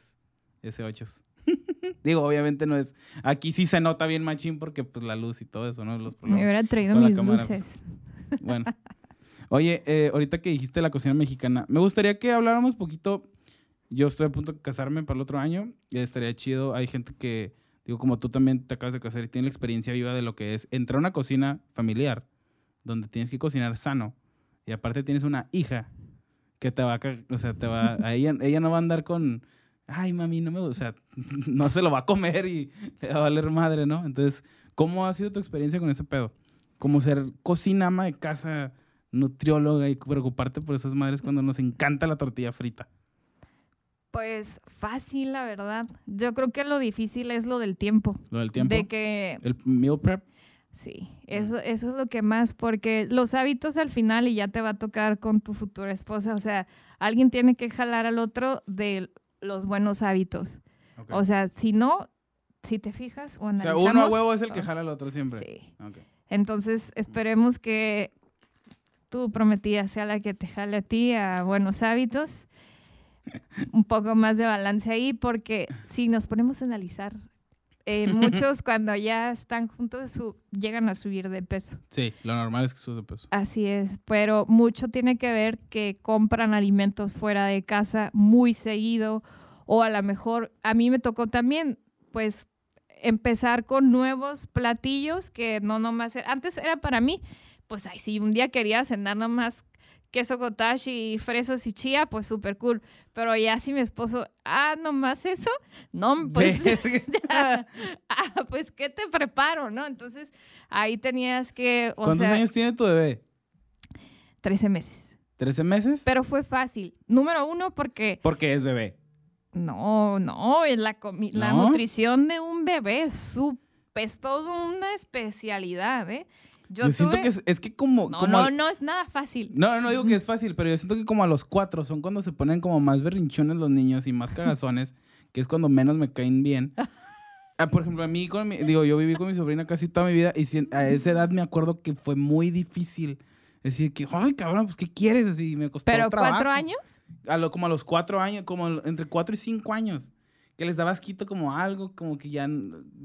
S8. Digo, obviamente no es. Aquí sí se nota bien machín porque pues la luz y todo eso, ¿no? Los Me problemas. hubiera traído mis cámara, pues. luces. Bueno. Oye, eh, ahorita que dijiste la cocina mexicana, me gustaría que habláramos poquito. Yo estoy a punto de casarme para el otro año y estaría chido. Hay gente que, digo, como tú también te acabas de casar y tiene la experiencia viva de lo que es entrar a una cocina familiar donde tienes que cocinar sano y aparte tienes una hija que te va a, o sea, te va, a ella, ella no va a andar con, ay, mami, no me gusta, o sea, no se lo va a comer y le va a valer madre, ¿no? Entonces, ¿cómo ha sido tu experiencia con ese pedo? Como ser cocina, ama de casa, nutrióloga y preocuparte por esas madres cuando nos encanta la tortilla frita. Pues fácil, la verdad. Yo creo que lo difícil es lo del tiempo. Lo del tiempo. De que, El meal prep. sí, eso, eso es lo que más, porque los hábitos al final y ya te va a tocar con tu futura esposa. O sea, alguien tiene que jalar al otro de los buenos hábitos. O sea, si no, si te fijas o O sea, uno a huevo es el que ah, jala al otro siempre. Sí. Entonces, esperemos que tu prometida sea la que te jale a ti a buenos hábitos. Un poco más de balance ahí, porque si nos ponemos a analizar, eh, muchos cuando ya están juntos su- llegan a subir de peso. Sí, lo normal es que sube de peso. Así es, pero mucho tiene que ver que compran alimentos fuera de casa muy seguido o a lo mejor a mí me tocó también pues empezar con nuevos platillos que no nomás antes era para mí, pues ay, si un día quería cenar nomás queso cottage y fresas y chía, pues súper cool. Pero ya si mi esposo, ah, nomás eso, no, pues ya, ah, pues ¿qué te preparo, no? Entonces ahí tenías que, o ¿Cuántos sea, años tiene tu bebé? 13 meses. ¿13 meses? Pero fue fácil. Número uno, porque Porque es bebé. no, no, es la, comi- la ¿No? nutrición de un bebé es, su- es toda una especialidad, ¿eh? Yo, Yo, siento que es, es que como... No, como no, al- no es nada fácil. No, no digo que es fácil, pero yo siento que como a los cuatro son cuando se ponen como más berrinchones los niños y más cagazones, que es cuando menos me caen bien. Ah, por ejemplo, a mí, con mi- digo, yo viví con mi sobrina casi toda mi vida y a esa edad me acuerdo que fue muy difícil. Decir que, ay, cabrón, pues, ¿qué quieres? Así, me costó Pero trabajo. cuatro años. A lo, como a los cuatro años, como entre cuatro y cinco años. Que les daba asquito como algo, como que ya...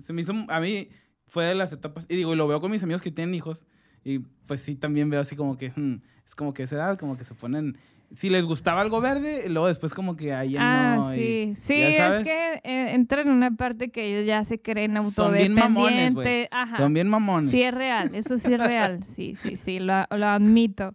Se me hizo... A mí fue de las etapas... Y digo, y lo veo con mis amigos que tienen hijos. Y pues sí, también veo así como que... hmm, es como que esa edad, como que se ponen... Si les gustaba algo verde, y luego después como que ahí Ah, no. y- sí. Sí, ya es que eh, entran en una parte que ellos ya se creen Son bien mamones, autodependientes. Ajá. Son bien mamones. Sí, es real, eso sí es real, sí, sí, sí, lo, lo admito.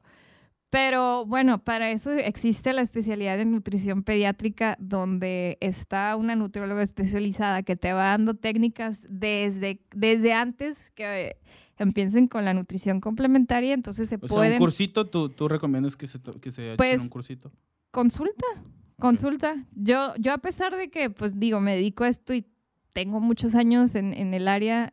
Pero bueno, para eso existe la especialidad de nutrición pediátrica, donde está una nutrióloga especializada que te va dando técnicas desde, desde antes que empiecen con la nutrición complementaria, entonces se o sea, pueden un cursito, ¿tú, tú recomiendas que se, que se echen Pues, un cursito? consulta, consulta. Yo, yo a pesar de que, pues digo, me dedico a esto y tengo muchos años en, en el área,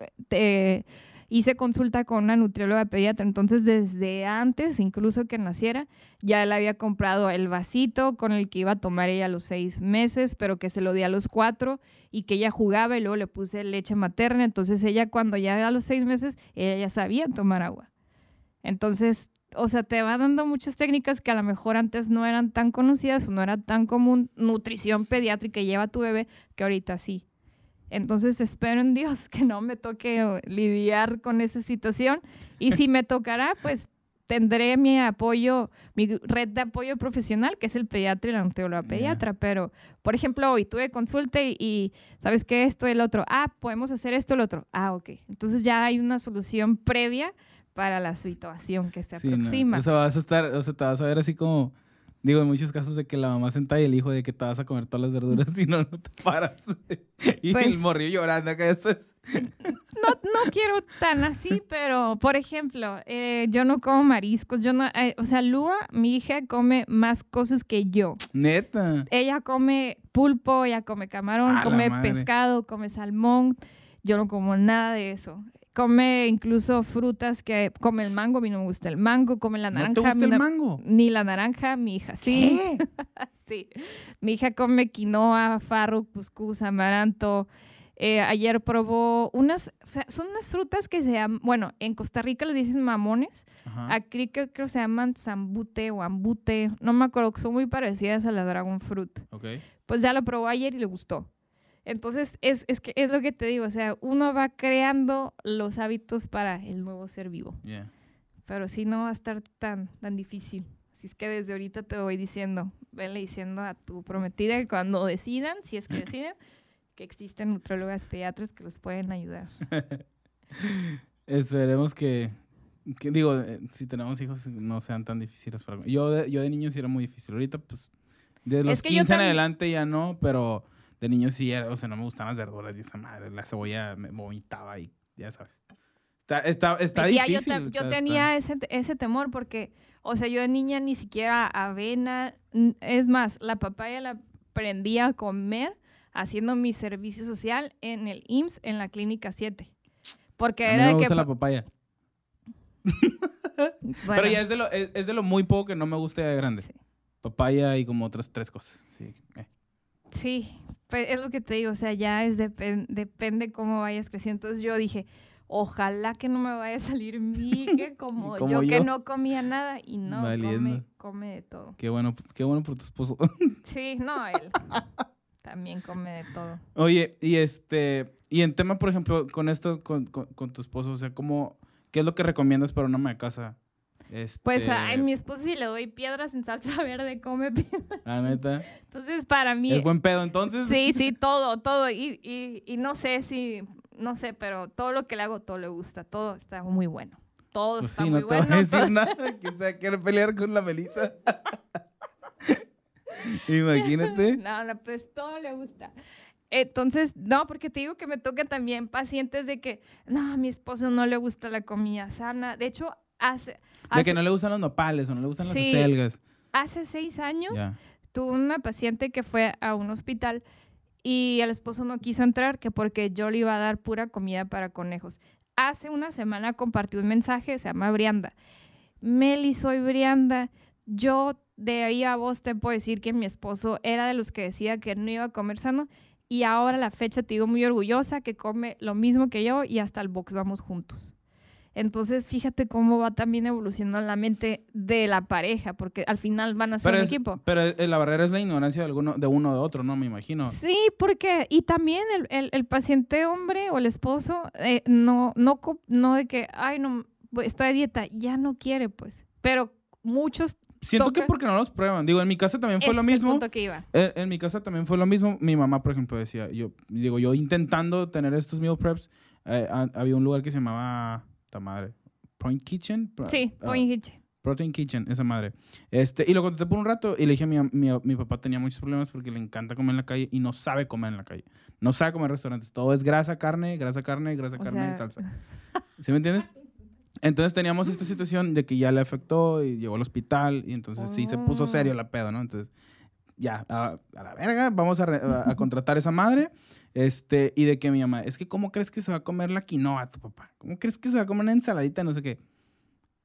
eh, te- hice consulta con una nutrióloga pediatra, entonces desde antes, incluso que naciera, ya le había comprado el vasito con el que iba a tomar ella a los seis meses, pero que se lo di a los cuatro y que ella jugaba y luego le puse leche materna, entonces ella cuando ya a los seis meses, ella ya sabía tomar agua. Entonces, o sea, te va dando muchas técnicas que a lo mejor antes no eran tan conocidas o no era tan común. Nutrición pediátrica lleva a tu bebé, que ahorita sí. Entonces espero en Dios que no me toque lidiar con esa situación. Y si me tocará, pues tendré mi apoyo, mi red de apoyo profesional, que es el pediatra y la nutrióloga Ya. pediatra. Pero, por ejemplo, hoy tuve consulta y, y, ¿sabes qué? Esto el otro. Ah, podemos hacer esto el otro. Ah, ok. Entonces ya hay una solución previa para la situación que se Sí, no. aproxima. O sea, vas a estar, o sea, te vas a ver así como, digo, en muchos casos de que la mamá senta y el hijo de que te vas a comer todas las verduras y no, no te paras. y Pues- el morrillo llorando acá. Eso es. No, no quiero tan así, pero por ejemplo, eh, yo no como mariscos, yo no, eh, o sea, Lua, mi hija, come más cosas que yo. Neta. Ella come pulpo, ella come camarón, A come pescado, come salmón. Yo no como nada de eso. Come incluso frutas que come el mango, a mí no me gusta el mango, come la naranja. ¿No te gusta el mango? Ni la naranja, mi hija sí. ¿Qué? Sí, mi hija come quinoa, farro, cuscús, amaranto. Eh, ayer probó unas, o sea, son unas frutas que se llaman, bueno, en Costa Rica les dicen mamones, Ajá. aquí creo que se llaman zambute o ambute, no me acuerdo, son muy parecidas a la dragon fruit. Ok. Pues ya lo probó ayer y le gustó. Entonces, es, es, que, es lo que te digo, o sea, uno va creando los hábitos para el nuevo ser vivo, Yeah. pero sí no va a estar tan, tan difícil. Así es que desde ahorita te voy diciendo, venle diciendo a tu prometida que cuando decidan, si es que deciden, que existen nutrólogas pediatras que los pueden ayudar. Esperemos que, que digo, eh, si tenemos hijos no sean tan difíciles para mí. Yo de, yo de niño sí era muy difícil. Ahorita, pues, de los que yo 15 en adelante ya no, pero de niño sí era, o sea, no me gustaban las verduras y esa madre, la cebolla me vomitaba y ya sabes. Está, está, está yo, difícil. yo tenía ese, ese temor porque, o sea, yo de niña ni siquiera avena, es más, la papaya la aprendí a comer haciendo mi servicio social en el IMSS, en la clínica 7. Porque a mí era me de que... gusta la pa- papaya. bueno, Pero ya es de, lo, es, es de lo muy poco que no me gusta de grande. Sí. Papaya y como otras tres cosas. Sí. eh. Sí, pues es lo que te digo, o sea, ya es depen- depende cómo vayas creciendo. Entonces yo dije, ojalá que no me vaya a salir mi hija como, Como yo, yo. que no comía nada y no, come, come de todo. Qué bueno, qué bueno por tu esposo. Sí, no, él también come de todo. Oye, y este, y en tema, por ejemplo, con esto, con, con- con tu esposo, o sea, ¿cómo, ¿qué es lo que recomiendas para una ama de casa? Este, Pues a mi esposo si le doy piedras en salsa verde, come piedras. La neta. Entonces para mí... ¿Es buen pedo entonces? Sí, sí, todo, todo. Y, y, y no sé si, no sé, pero todo lo que le hago, todo le gusta. Todo está muy bueno. Todo Pues está sí, muy no te bueno. voy a decir todo- nada. ¿Quién sabe quiere pelear con la Melissa? Imagínate. No, no, pues todo le gusta. Entonces, no, porque te digo que me toca también pacientes de que, no, a mi esposo no le gusta la comida sana. De hecho, hace, De que no le gustan los nopales o no le gustan Sí. las acelgas. hace seis años Ya. tuve una paciente que fue a un hospital y el esposo no quiso entrar que porque yo le iba a dar pura comida para conejos. hace una semana compartió un mensaje, se llama Brianda. Meli, soy Brianda. Yo de ahí a vos te puedo decir que mi esposo era de los que decía que no iba a comer sano y ahora a la fecha te digo muy orgullosa que come lo mismo que yo y hasta el box vamos juntos. Entonces, fíjate cómo va también evolucionando la mente de la pareja, porque al final van a ser Pero, un es- equipo. pero eh, la barrera es la ignorancia de, alguno, de uno o de otro, ¿no? Me imagino. Sí, porque, y también el, el- el paciente hombre o el esposo, eh, no, no, no de que, ay, no, estoy a dieta, ya no quiere, pues. Pero muchos. Siento que porque no los prueban. Digo, en mi casa también fue lo es el mismo. punto que iba. En, en mi casa también fue lo mismo. Mi mamá, por ejemplo, decía, yo digo, yo intentando tener estos meal preps, eh, ha- había un lugar que se llamaba, ta madre, Point Kitchen. Sí, ah, Point Hitch. Protein Kitchen, esa madre. Este, y lo conté por un rato y le dije a mi, mi, mi papá tenía muchos problemas porque le encanta comer en la calle y no sabe comer en la calle. No sabe comer en restaurantes. Todo es grasa, carne, grasa, carne, grasa, O carne y salsa. ¿Sí me entiendes? Entonces teníamos esta situación de que ya le afectó y llegó al hospital y entonces sí se puso Oh. serio la pedo, ¿no? Entonces, ya, a, a la verga, vamos a, re- a- a contratar esa madre. Este, y de que mi mamá, es que ¿cómo crees que se va a comer la quinoa tu papá? ¿Cómo crees que se va a comer una ensaladita? No sé qué.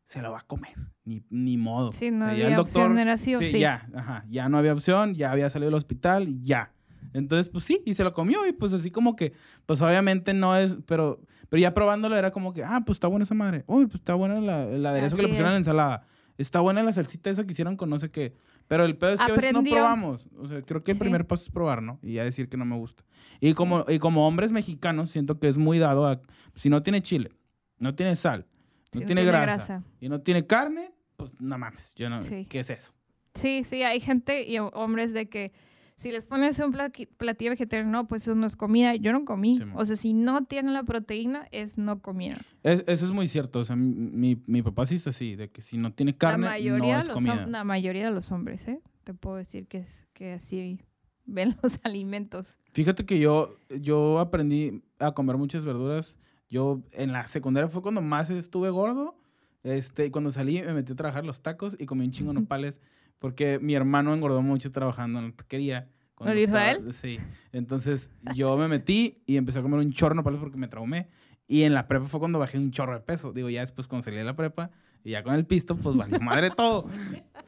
Se lo va a comer. Ni, ni modo. Sí, no O sea, ya había opción, era sí o sí, sí. ya, ajá, ya no había opción, ya había salido del hospital ya. Entonces, pues sí, y se lo comió y pues así como que, pues obviamente no es, pero, pero ya probándolo era como que, ah, pues está buena esa madre. Uy, pues está buena la, el aderezo que le pusieron a la ensalada. Está buena la salsita esa que hicieron con no sé qué. Pero el pedo es que a veces no Aprendió. probamos. O sea, creo que el Sí. primer paso es probar, ¿no? Y ya decir que no me gusta. Y como, y como hombres mexicanos, siento que es muy dado a, si no tiene chile, no tiene sal, no Sí, tiene, grasa, y no tiene carne, pues no mames, yo no, Sí. ¿qué es eso? Sí, sí, hay gente y ho- hombres de que si les pones un platillo vegetariano, no, pues eso no es comida. Yo no comí. Sí, o sea, si no tiene la proteína, es no comida. Es- eso es muy cierto. O sea, mi, papá sí está así, de que si no tiene carne, la mayoría, no es comida. la mayoría de los hombres, ¿eh? Te puedo decir que, es, que así ven los alimentos. Fíjate que yo, yo aprendí a comer muchas verduras. Yo en la secundaria fue cuando más estuve gordo. Este, y cuando salí me metí a trabajar los tacos y comí un chingo de nopales porque mi hermano engordó mucho trabajando en la taquería. cuando ¿El estaba- Israel? Sí. Entonces yo me metí y empecé a comer un chorro de nopales porque me traumé. Y en la prepa fue cuando bajé un chorro de peso. Digo, ya después cuando salí de la prepa y ya con el pisto, pues valió madre todo.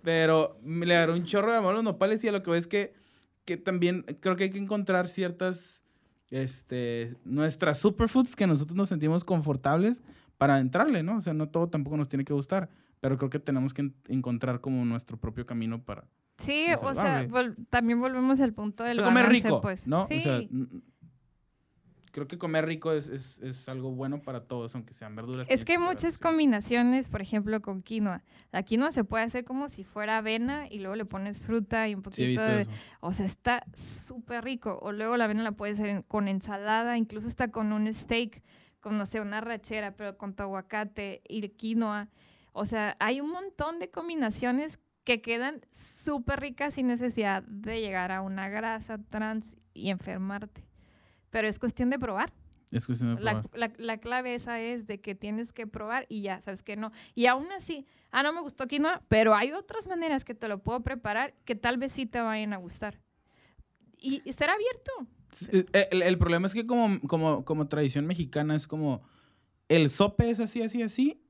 Pero me le agarró un chorro de amor a los nopales y a lo que voy es que, que también creo que hay que encontrar ciertas, este, nuestras superfoods que nosotros nos sentimos confortables para entrarle, ¿no? O sea, no todo tampoco nos tiene que gustar, pero creo que tenemos que en- encontrar como nuestro propio camino para... Sí, o sea, vol- también volvemos al punto O del sea, comer balance, rico, pues. ¿no? Sí, O sea, creo que comer rico es, es, es algo bueno para todos, aunque sean verduras. Es que hay muchas combinaciones, por ejemplo, con quinoa. La quinoa se puede hacer como si fuera avena y luego le pones fruta y un Sí, he poquito visto de... eso. O sea, está súper rico. O luego la avena la puedes hacer con ensalada, incluso está con un steak, con, no sé, una rachera, pero con tu aguacate y quinoa. O sea, hay un montón de combinaciones que quedan súper ricas sin necesidad de llegar a una grasa trans y enfermarte. Pero es cuestión de probar. Es cuestión de La, probar. la- la clave esa es de que tienes que probar y ya, sabes que no. Y aún así, ah, no me gustó quinoa, pero hay otras maneras que te lo puedo preparar que tal vez sí te vayan a gustar. Y estar abierto. Eh, El, el problema es que como, como, como tradición mexicana es como el sope es así, así, así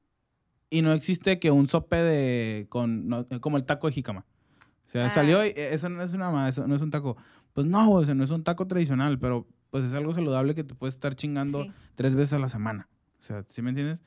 y no existe que un sope de con no, eh, como el taco de jícama. O sea, Ah. salió y eh, eso no es una eso no es un taco. Pues no, güey, o sea, no es un taco tradicional, pero pues es algo saludable que te puedes estar chingando Sí. tres veces a la semana. O sea, ¿sí me entiendes?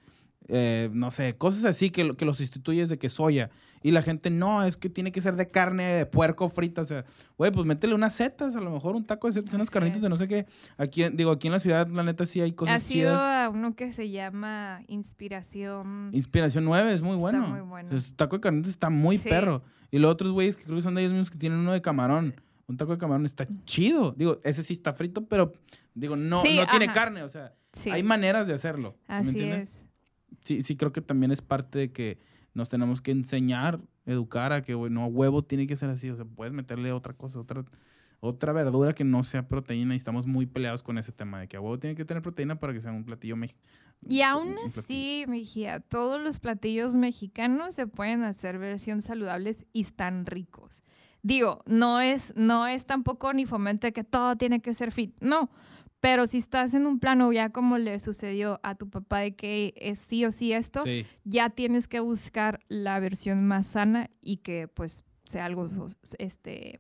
Eh, no sé, cosas así que, lo- que los sustituyes de que soya. Y la gente, no, es que tiene que ser de carne de puerco frita. O sea, güey, pues métele unas setas, a lo mejor un taco de setas, unas Así carnitas de no sé qué. Aquí, digo, aquí en la ciudad, la neta, sí hay cosas Ha sido chidas. a uno que se llama Inspiración. Inspiración 9 es muy Está bueno. muy bueno. O sea, su taco de carnitas está muy Sí. perro. Y los otros güeyes que creo que son de ellos mismos que tienen uno de camarón. Un taco de camarón está chido. Digo, ese sí está frito, pero digo, no, Sí, no tiene carne. O sea, Sí, hay maneras de hacerlo. ¿sí me así entiendes? es. Sí, sí creo que también es parte de que nos tenemos que enseñar, educar a que, güey, no, huevo tiene que ser así. O sea, puedes meterle otra cosa, otra, otra verdura que no sea proteína y estamos muy peleados con ese tema de que a huevo tiene que tener proteína para que sea un platillo mexicano. Y aún así, hija, todos los platillos mexicanos se pueden hacer versión saludables y están ricos. Digo, no es, no es tampoco ni fomento de que todo tiene que ser fit, no. Pero si estás en un plano ya como le sucedió a tu papá de que es sí o sí esto, Sí. ya tienes que buscar la versión más sana y que pues sea algo este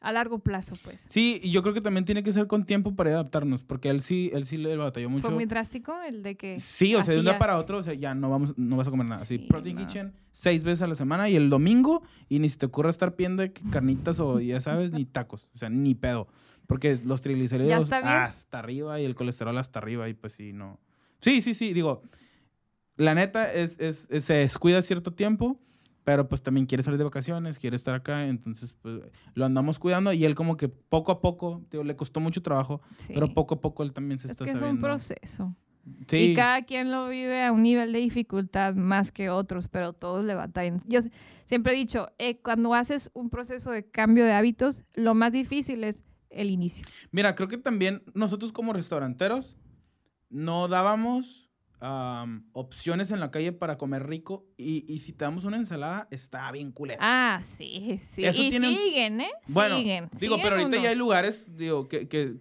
a largo plazo, pues. Sí, y yo creo que también tiene que ser con tiempo para adaptarnos, porque él sí, él sí le batalló mucho. Fue muy drástico el de que Sí, o sea, de un día para otro, o sea, ya no vamos, no vas a comer nada. Sí, Protein no. Kitchen seis veces a la semana y el domingo, y ni se te ocurra estar pidiendo carnitas o ya sabes, ni tacos, o sea, ni pedo. Porque los triglicéridos hasta arriba y el colesterol hasta arriba, y pues sí, no. Sí, sí, sí, digo, la neta es, es, es- se descuida cierto tiempo, pero pues también quiere salir de vacaciones, quiere estar acá, entonces pues lo andamos cuidando y él como que poco a poco, digo, le costó mucho trabajo, sí. pero poco a poco él también se es está que es un sabiendo. proceso. Sí. Y cada quien lo vive a un nivel de dificultad más que otros, pero todos le batallan. Yo siempre he dicho, eh, cuando haces un proceso de cambio de hábitos, lo más difícil es el inicio. Mira, creo que también nosotros como restauranteros no dábamos am, opciones en la calle para comer rico y, y si te damos una ensalada está bien culera. Ah, sí, sí. Eso y siguen, ¿eh? bueno, siguen. digo, siguen pero ahorita ya hay lugares digo, que, que,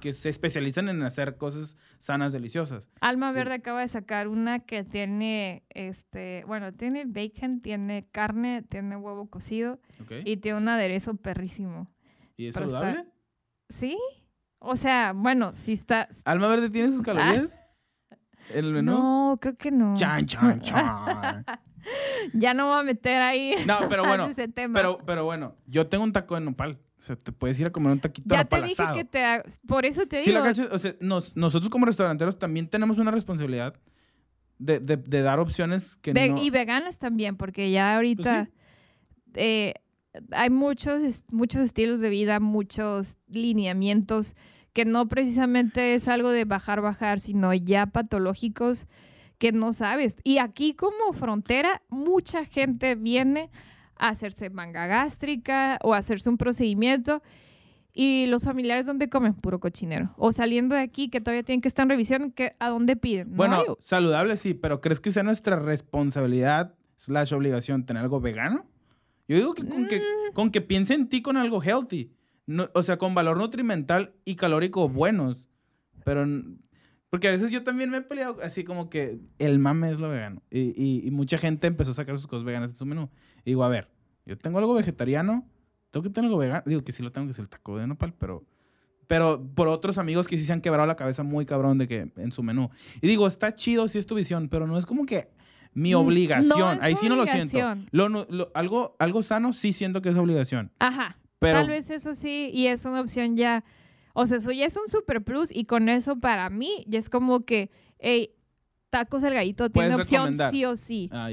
que se especializan en hacer cosas sanas, deliciosas. Alma sí. Verde acaba de sacar una que tiene, este, bueno, tiene bacon, tiene carne, tiene huevo cocido ¿ok? y tiene un aderezo perrísimo. ¿Y es pero está- saludable? ¿Sí? O sea, bueno, si está... ¿Alma Verde tiene sus calorías? ¿En el menú? Ah. No, creo que no. Chan, chan, chan. Ya no voy a meter ahí No, pero bueno, ese tema. pero, pero bueno, yo tengo un taco de nopal. O sea, te puedes ir a comer un taquito de ya te dije que te... ha- Por eso te Sí, digo... la cachas, o sea, nos- nosotros como restauranteros también tenemos una responsabilidad de, de- de dar opciones que Ve- no... Y veganas también, porque ya ahorita eh, hay muchos, muchos estilos de vida, muchos lineamientos que no precisamente es algo de bajar, bajar, sino ya patológicos que no sabes. Y aquí como frontera, mucha gente viene a hacerse manga gástrica o a hacerse un procedimiento. Y los familiares, ¿dónde comen? Puro cochinero. O saliendo de aquí, que todavía tienen que estar en revisión, ¿qué- ¿a dónde piden? No bueno, hay. saludable sí, pero ¿crees que sea nuestra responsabilidad slash obligación tener algo vegano? Yo digo que con, que Mm. con que piense en ti con algo healthy. No- o sea, con valor nutrimental y calórico buenos. Pero... Porque a veces yo también me he peleado así como que el mame es lo vegano. Y, y- y mucha gente empezó a sacar sus cosas veganas en su menú. Y digo, a ver, yo tengo algo vegetariano, tengo que tener algo vegano. Digo que sí lo tengo, que es el taco de nopal, pero... Pero por otros amigos que sí se han quebrado la cabeza muy cabrón de que en su menú. Y digo, está chido si es tu visión, pero no es como que mi Mm, obligación. no Ahí sí no lo siento. Lo, lo- algo, algo sano sí siento que es obligación. Ajá. Pero Tal vez eso sí, y es una opción ya. O sea, eso ya es un super plus, y con eso para mí ya es como que, hey, tacos el gallito tiene opción recomendar. sí o sí. Ah.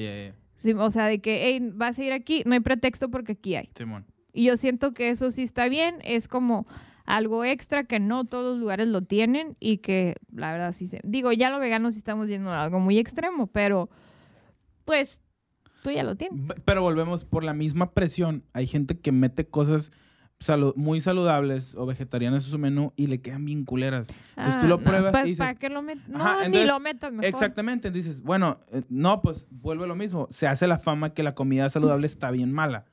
Sí, O sea, de que, hey, vas a ir aquí, no hay pretexto porque aquí hay. Simón. Y yo siento que eso sí está bien, es como algo extra que no todos los lugares lo tienen y que la verdad sí se... Digo, ya lo vegano sí estamos yendo a algo muy extremo, pero pues tú ya lo tienes. Pero volvemos por la misma presión. Hay gente que mete cosas salu- muy saludables o vegetarianas en su menú y le quedan bien culeras. Entonces tú lo pruebas pues, y dices- ¿Para qué lo metas? No, ni lo metas mejor. Exactamente. Dices, bueno, eh, no, pues vuelve lo mismo. Se hace la fama que la comida saludable está bien mala.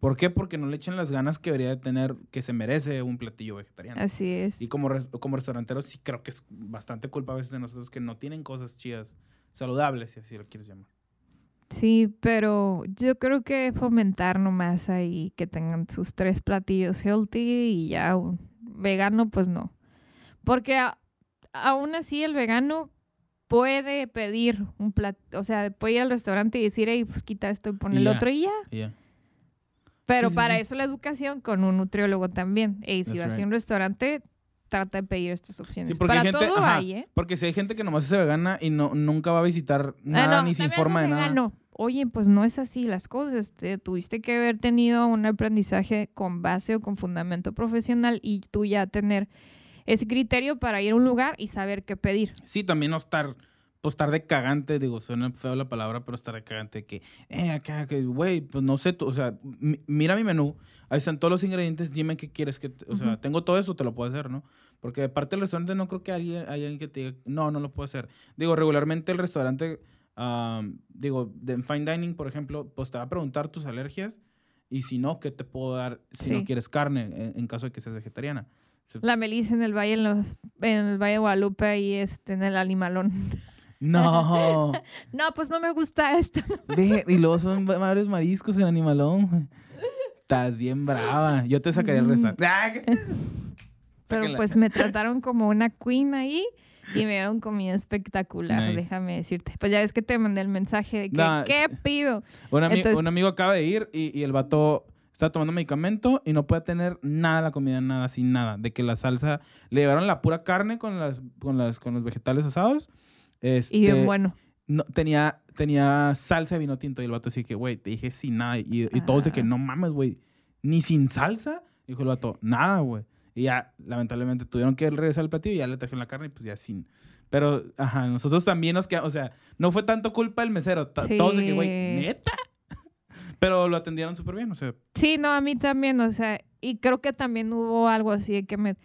¿Por qué? Porque no le echan las ganas que debería de tener, que se merece un platillo vegetariano. Así es. Y como, res- como restauranteros sí creo que es bastante culpa a veces de nosotros que no tienen cosas chidas, saludables, si así lo quieres llamar. Sí, pero yo creo que fomentar nomás ahí que tengan sus tres platillos healthy y ya un vegano, pues no. Porque a- aún así el vegano puede pedir un plato, o sea, puede ir al restaurante y decir, hey, pues quita esto y pon el otro y ya. Pero Sí, para sí. eso la educación con un nutriólogo también. Ey, si That's vas a right. un restaurante, trata de pedir estas opciones. Sí, porque para hay gente, todo ajá, hay, ¿eh? porque si hay gente que nomás es vegana y no, nunca va a visitar Ah, nada no, ni se informa de nada. vegano. Oye, pues no es así las cosas. Te- tuviste que haber tenido un aprendizaje con base o con fundamento profesional y tú ya tener ese criterio para ir a un lugar y saber qué pedir. Sí, también no estar, pues estar de cagante, digo, suena feo la palabra, pero estar de cagante que, eh, acá, que, güey, pues no sé, tú, o sea, mi- mira mi menú, ahí están todos los ingredientes, dime qué quieres que, te- o sea, tengo todo esto, te lo puedo hacer, ¿no? Porque de parte del restaurante no creo que alguien, haya alguien que te diga, no, no lo puedo hacer. Digo, regularmente el restaurante, am, digo, de en fine dining, por ejemplo, pues te va a preguntar tus alergias y si no, ¿qué te puedo dar si no Sí. quieres carne en, en caso de que seas vegetariana? La Melissa en el Valle, en, los, en el Valle de Guadalupe y este, en el Animalón. No. no, pues no me gusta esto. Ve, y luego son varios mariscos en Animalón. Estás bien brava. Yo te sacaría el Mm. restaurante. Pero Sáquenla. pues me trataron como una queen ahí y me dieron comida espectacular, Nice. déjame decirte. Pues ya ves que te mandé el mensaje de que, Nah, ¿qué pido? Un, ami- Entonces- un amigo acaba de ir y, y el vato está tomando medicamento y no puede tener nada la comida, nada, sin nada. De que la salsa, le llevaron la pura carne con, las, con, las, con los vegetales asados. Este, Y bien bueno. no, tenía, tenía salsa de vino tinto y el vato así que, güey, te dije sin nada. Y, y todos de que Ah. no mames, güey, ni sin salsa. Dijo el vato, nada, güey. Y ya, lamentablemente, tuvieron que regresar al platillo y ya le trajeron la carne y pues ya sin. Pero, ajá, nosotros también nos quedamos, o sea, no fue tanto culpa del mesero. Todos de que, güey, Sí. neta. Pero lo atendieron súper bien, o sea, Sí, no, a mí también, o sea, y creo que también hubo algo así de que me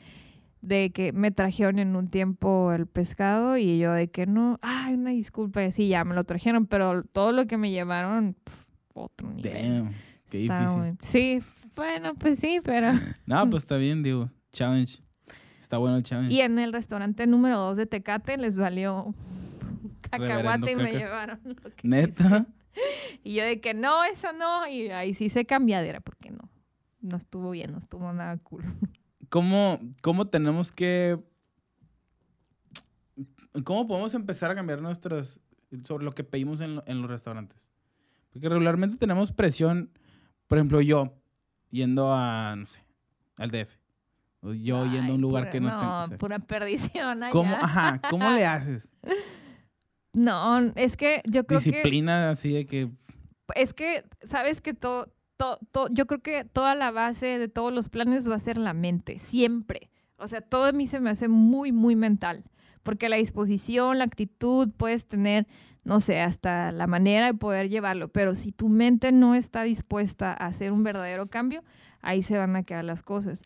de que me trajeron en un tiempo el pescado y yo de que no, ay, una disculpa, y así ya me lo trajeron, pero todo lo que me llevaron, otro nivel. damn, qué Está difícil. muy- Sí, bueno, pues sí, pero... No, pues está bien, digo, challenge. Está bueno el challenge. Y en el restaurante número 2 de Tecate les valió cacahuate y me llevaron lo que Neta. Y yo de que no, eso no. Y ahí sí se cambiadera porque no. No estuvo bien, no estuvo nada cool. ¿Cómo, ¿Cómo tenemos que... ¿Cómo podemos empezar a cambiar nuestras... sobre lo que pedimos en, en los restaurantes? Porque regularmente tenemos presión, por ejemplo, yo yendo a, no sé, al DF. Yo yendo a un lugar pura- que no, tengo. o sea, pura perdición allá. ¿cómo, ajá, ¿Cómo le haces? No, es que yo creo que... Disciplina así de que... Es que, sabes que todo, todo- yo creo que toda la base de todos los planes va a ser la mente, siempre. O sea, todo a mí se me hace muy, muy mental, porque la disposición, la actitud, puedes tener, no sé, hasta la manera de poder llevarlo, pero si tu mente no está dispuesta a hacer un verdadero cambio, ahí se van a quedar las cosas.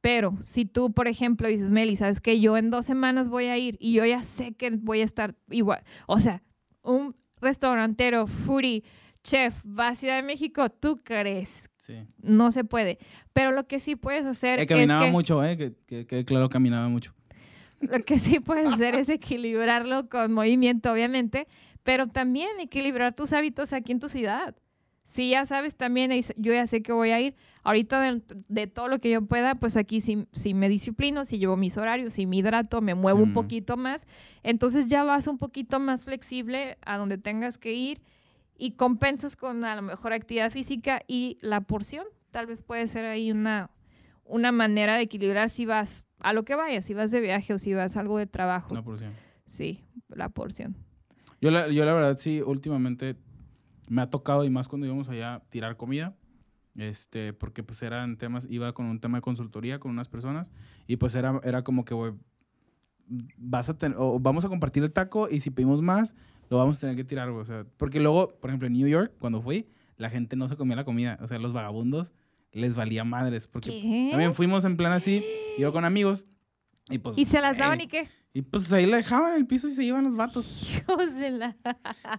Pero si tú, por ejemplo, dices, Meli, ¿sabes que Yo en dos semanas voy a ir y yo ya sé que voy a estar igual. O sea, un restaurantero, foodie, chef, va a Ciudad de México, ¿tú crees? Sí. No se puede. Pero lo que sí puedes hacer Eh, es caminaba que... mucho, ¿eh? Que, que, que claro, caminaba mucho. Lo que sí puedes hacer es equilibrarlo con movimiento, obviamente, pero también equilibrar tus hábitos aquí en tu ciudad. Si ya sabes también, yo ya sé que voy a ir, ahorita de, de todo lo que yo pueda, pues aquí sí, sí me disciplino, si llevo mis horarios, si me hidrato, me muevo un poquito más, entonces ya vas un poquito más flexible a donde tengas que ir y compensas con a lo mejor actividad física y la porción. Tal vez puede ser ahí una, una manera de equilibrar si vas a lo que vayas, si vas de viaje o si vas a algo de trabajo. Una porción. Sí, la porción. Yo la, yo la verdad sí, últimamente me ha tocado, y más cuando íbamos allá, a tirar comida. Este, porque pues eran temas, iba con un tema de consultoría con unas personas y pues era, era como que, güey, vas a tener, o vamos a compartir el taco y si pedimos más, lo vamos a tener que tirar, güey. O sea, porque luego, por ejemplo, en New York, cuando fui, la gente no se comía la comida. O sea, los vagabundos les valía madres. Porque ¿Qué? también fuimos en plan así, yo con amigos. Y pues. ¿Y se las güey, daban y qué? Y pues ahí la dejaban en el piso y se iban los vatos. Hijos de la...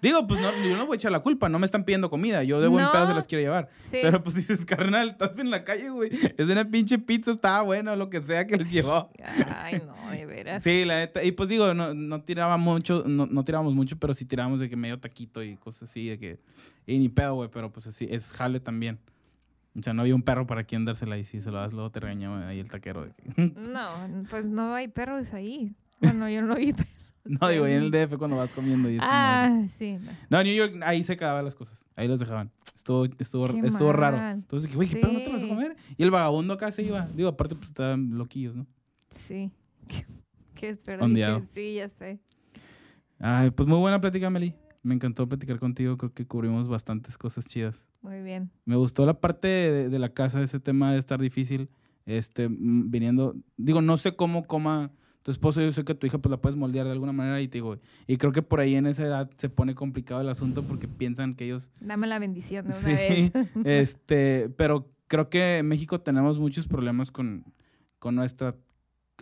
Digo, pues no, yo no voy a echar la culpa, no me están pidiendo comida, yo de buen No. pedo se las quiero llevar. Sí. Pero pues dices, carnal, estás en la calle, güey. Es una pinche pizza, estaba bueno, lo que sea que les llevó. Ay, no, de veras. Sí, la neta. Y pues digo, no, no tiraba mucho, no, no tirábamos mucho, pero sí tirábamos de que medio taquito y cosas así, de que. Y ni pedo, güey, pero pues así, es jale también. O sea, no había un perro para quien dársela y si se lo das, luego te regañaba ahí el taquero. de que- No, pues no hay perros ahí. Bueno, yo no vi perros. No, digo, en el DF cuando vas comiendo y. Ah, sí. no. En New York ahí se acababan las cosas. Ahí los dejaban. Estuvo, estuvo, Qué estuvo raro. Entonces dije, güey, ¿qué pedo no te vas a Sí. comer? Y el vagabundo acá se iba. Digo, aparte, pues estaban loquillos, ¿no? Sí. Qué, qué desperdicio. Sí, ya sé. Ay, pues muy buena plática, Meli. Me encantó platicar contigo. Creo que cubrimos bastantes cosas chidas. Muy bien. Me gustó la parte de, de la casa, ese tema de estar difícil. Este, mm, viniendo. Digo, no sé cómo coma tu esposo. Yo sé que tu hija, pues la puedes moldear de alguna manera. Y te digo, y creo que por ahí en esa edad se pone complicado el asunto porque piensan que ellos Dame la bendición de una Sí, vez. este, pero creo que en México tenemos muchos problemas con, con nuestra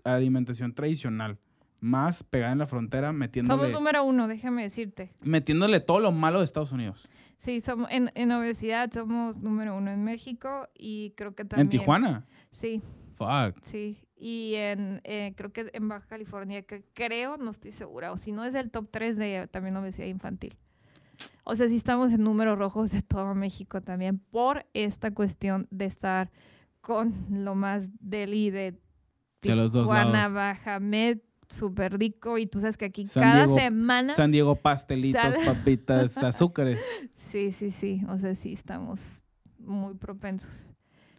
alimentación tradicional. Más pegada en la frontera, metiéndole, Somos número uno, déjame decirte. metiéndole todo lo malo de Estados Unidos. Sí, somos, en, en obesidad somos número uno en México y creo que también... En Tijuana. Sí, Fuck. Sí, y en, eh, creo que en Baja California, que creo, no estoy segura, o si no es el top 3 de también obesidad infantil. O sea, sí estamos en números rojos de todo México también por esta cuestión de estar con lo más deli de De los dos Tijuana. Baja Med, súper rico, y tú sabes que aquí San cada Diego- semana... San Diego pastelitos, Sal- papitas, azúcares. Sí, sí, sí. O sea, sí, estamos muy propensos.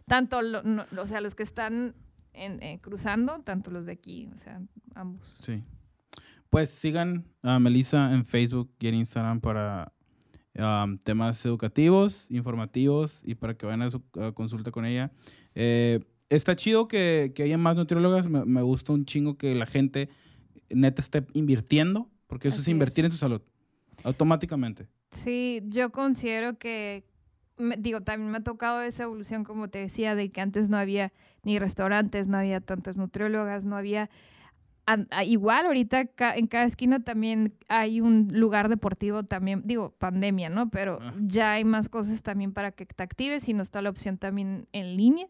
Tanto, lo- no- o sea, los que están en- eh, cruzando, tanto los de aquí, o sea, ambos. Sí. Pues sigan a Melissa en Facebook y en Instagram para um, temas educativos, informativos y para que vayan a su a consulta con ella. Eh, está chido que, que haya más nutriólogas. Me, me gusta un chingo que la gente neta esté invirtiendo, porque eso es invertir es. en su salud. Automáticamente. Sí, yo considero que, me- digo, también me ha tocado esa evolución, como te decía, de que antes no había ni restaurantes, no había tantas nutriólogas, no había... a- igual ahorita ca- en cada esquina también hay un lugar deportivo también, digo, pandemia, ¿no? Pero Ah. ya hay más cosas también para que te actives y no está la opción también en línea.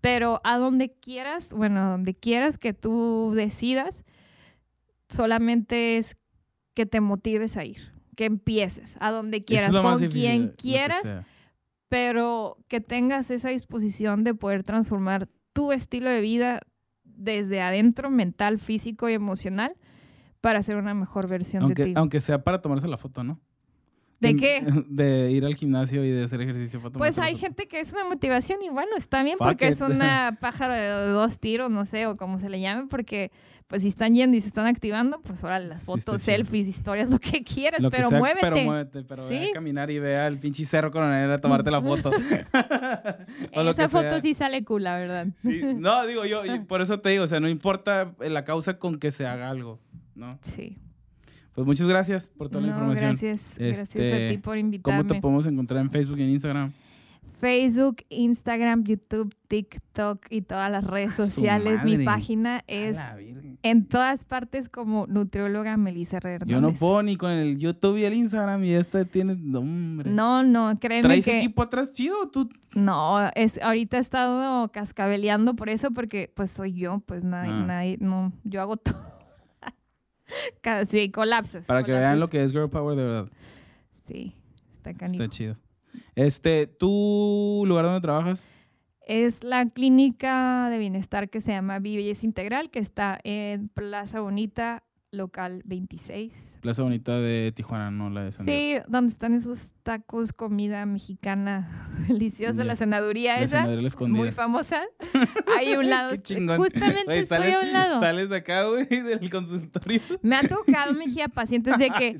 Pero a donde quieras, bueno, a donde quieras que tú decidas, solamente es que te motives a ir, que empieces, a donde quieras, con difícil, quien quieras. Pero que tengas esa disposición de poder transformar tu estilo de vida desde adentro, mental, físico y emocional, para ser una mejor versión de ti. aunque sea para tomarse la foto, ¿no? ¿De qué? De ir al gimnasio y de hacer ejercicio para Pues hay gente que es una motivación y bueno, está bien Fuck porque es una pájaro de dos tiros, no sé, o como se le llame, porque pues si están yendo y se están activando, pues ahora las fotos, selfies, historias, lo que quieras, Lo que pero sea, muévete. Pero muévete, pero ve Sí. a caminar y ve al pinche cerro coronel a tomarte la foto. O lo Esa que foto sea. sí sale cool, la verdad. Sí, No, digo yo, por eso te digo, o sea, no importa la causa con que se haga algo, ¿no? Sí. Pues muchas gracias por toda la información. gracias, gracias a Este, ti por ¿Cómo invitarme. te podemos encontrar en Facebook y en Instagram? Facebook, Instagram, YouTube, TikTok y todas las redes Su sociales. Mi página es en todas partes como nutrióloga Melissa Hernández. Yo no puedo ni con el YouTube y el Instagram y este tiene nombre. No, no, créeme ¿Traes que equipo atrás chido? ¿Tú? no, es ahorita he estado cascabeleando por eso porque pues soy yo, pues nadie, Ah. nadie, no, yo hago todo. Casi colapsas. Para que vean lo que es Girl Power de verdad. Sí, está canijo. Está chido. Este, ¿tu lugar donde trabajas? Es la clínica de bienestar que se llama Belleza Integral, que está en Plaza Bonita, local 26. Plaza Bonita de Tijuana, no la de San Diego. Sí, donde están esos tacos, comida mexicana deliciosa, la senaduría esa, muy famosa. Hay un lado, justamente Güey, estoy a un lado. Sales acá, güey, del consultorio. Me ha tocado, Mejía, pacientes de que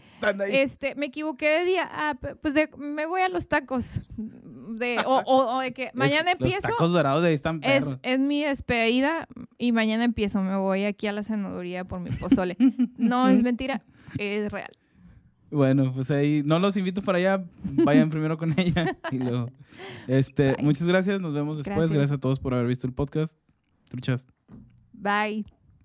este, me equivoqué de día, ah, pues de, me voy a los tacos. De, o, o- o de que mañana Es- empiezo. Los tacos dorados de ahí están Es, es mi despedida y mañana empiezo. Me voy aquí a la senaduría por mi pozole. No es mentira, es real. Bueno, pues ahí no los invito para allá. Vayan primero con ella. Y luego. Este, Bye. muchas gracias. Nos vemos después. Gracias. Gracias a todos por haber visto el podcast. Truchas. Bye.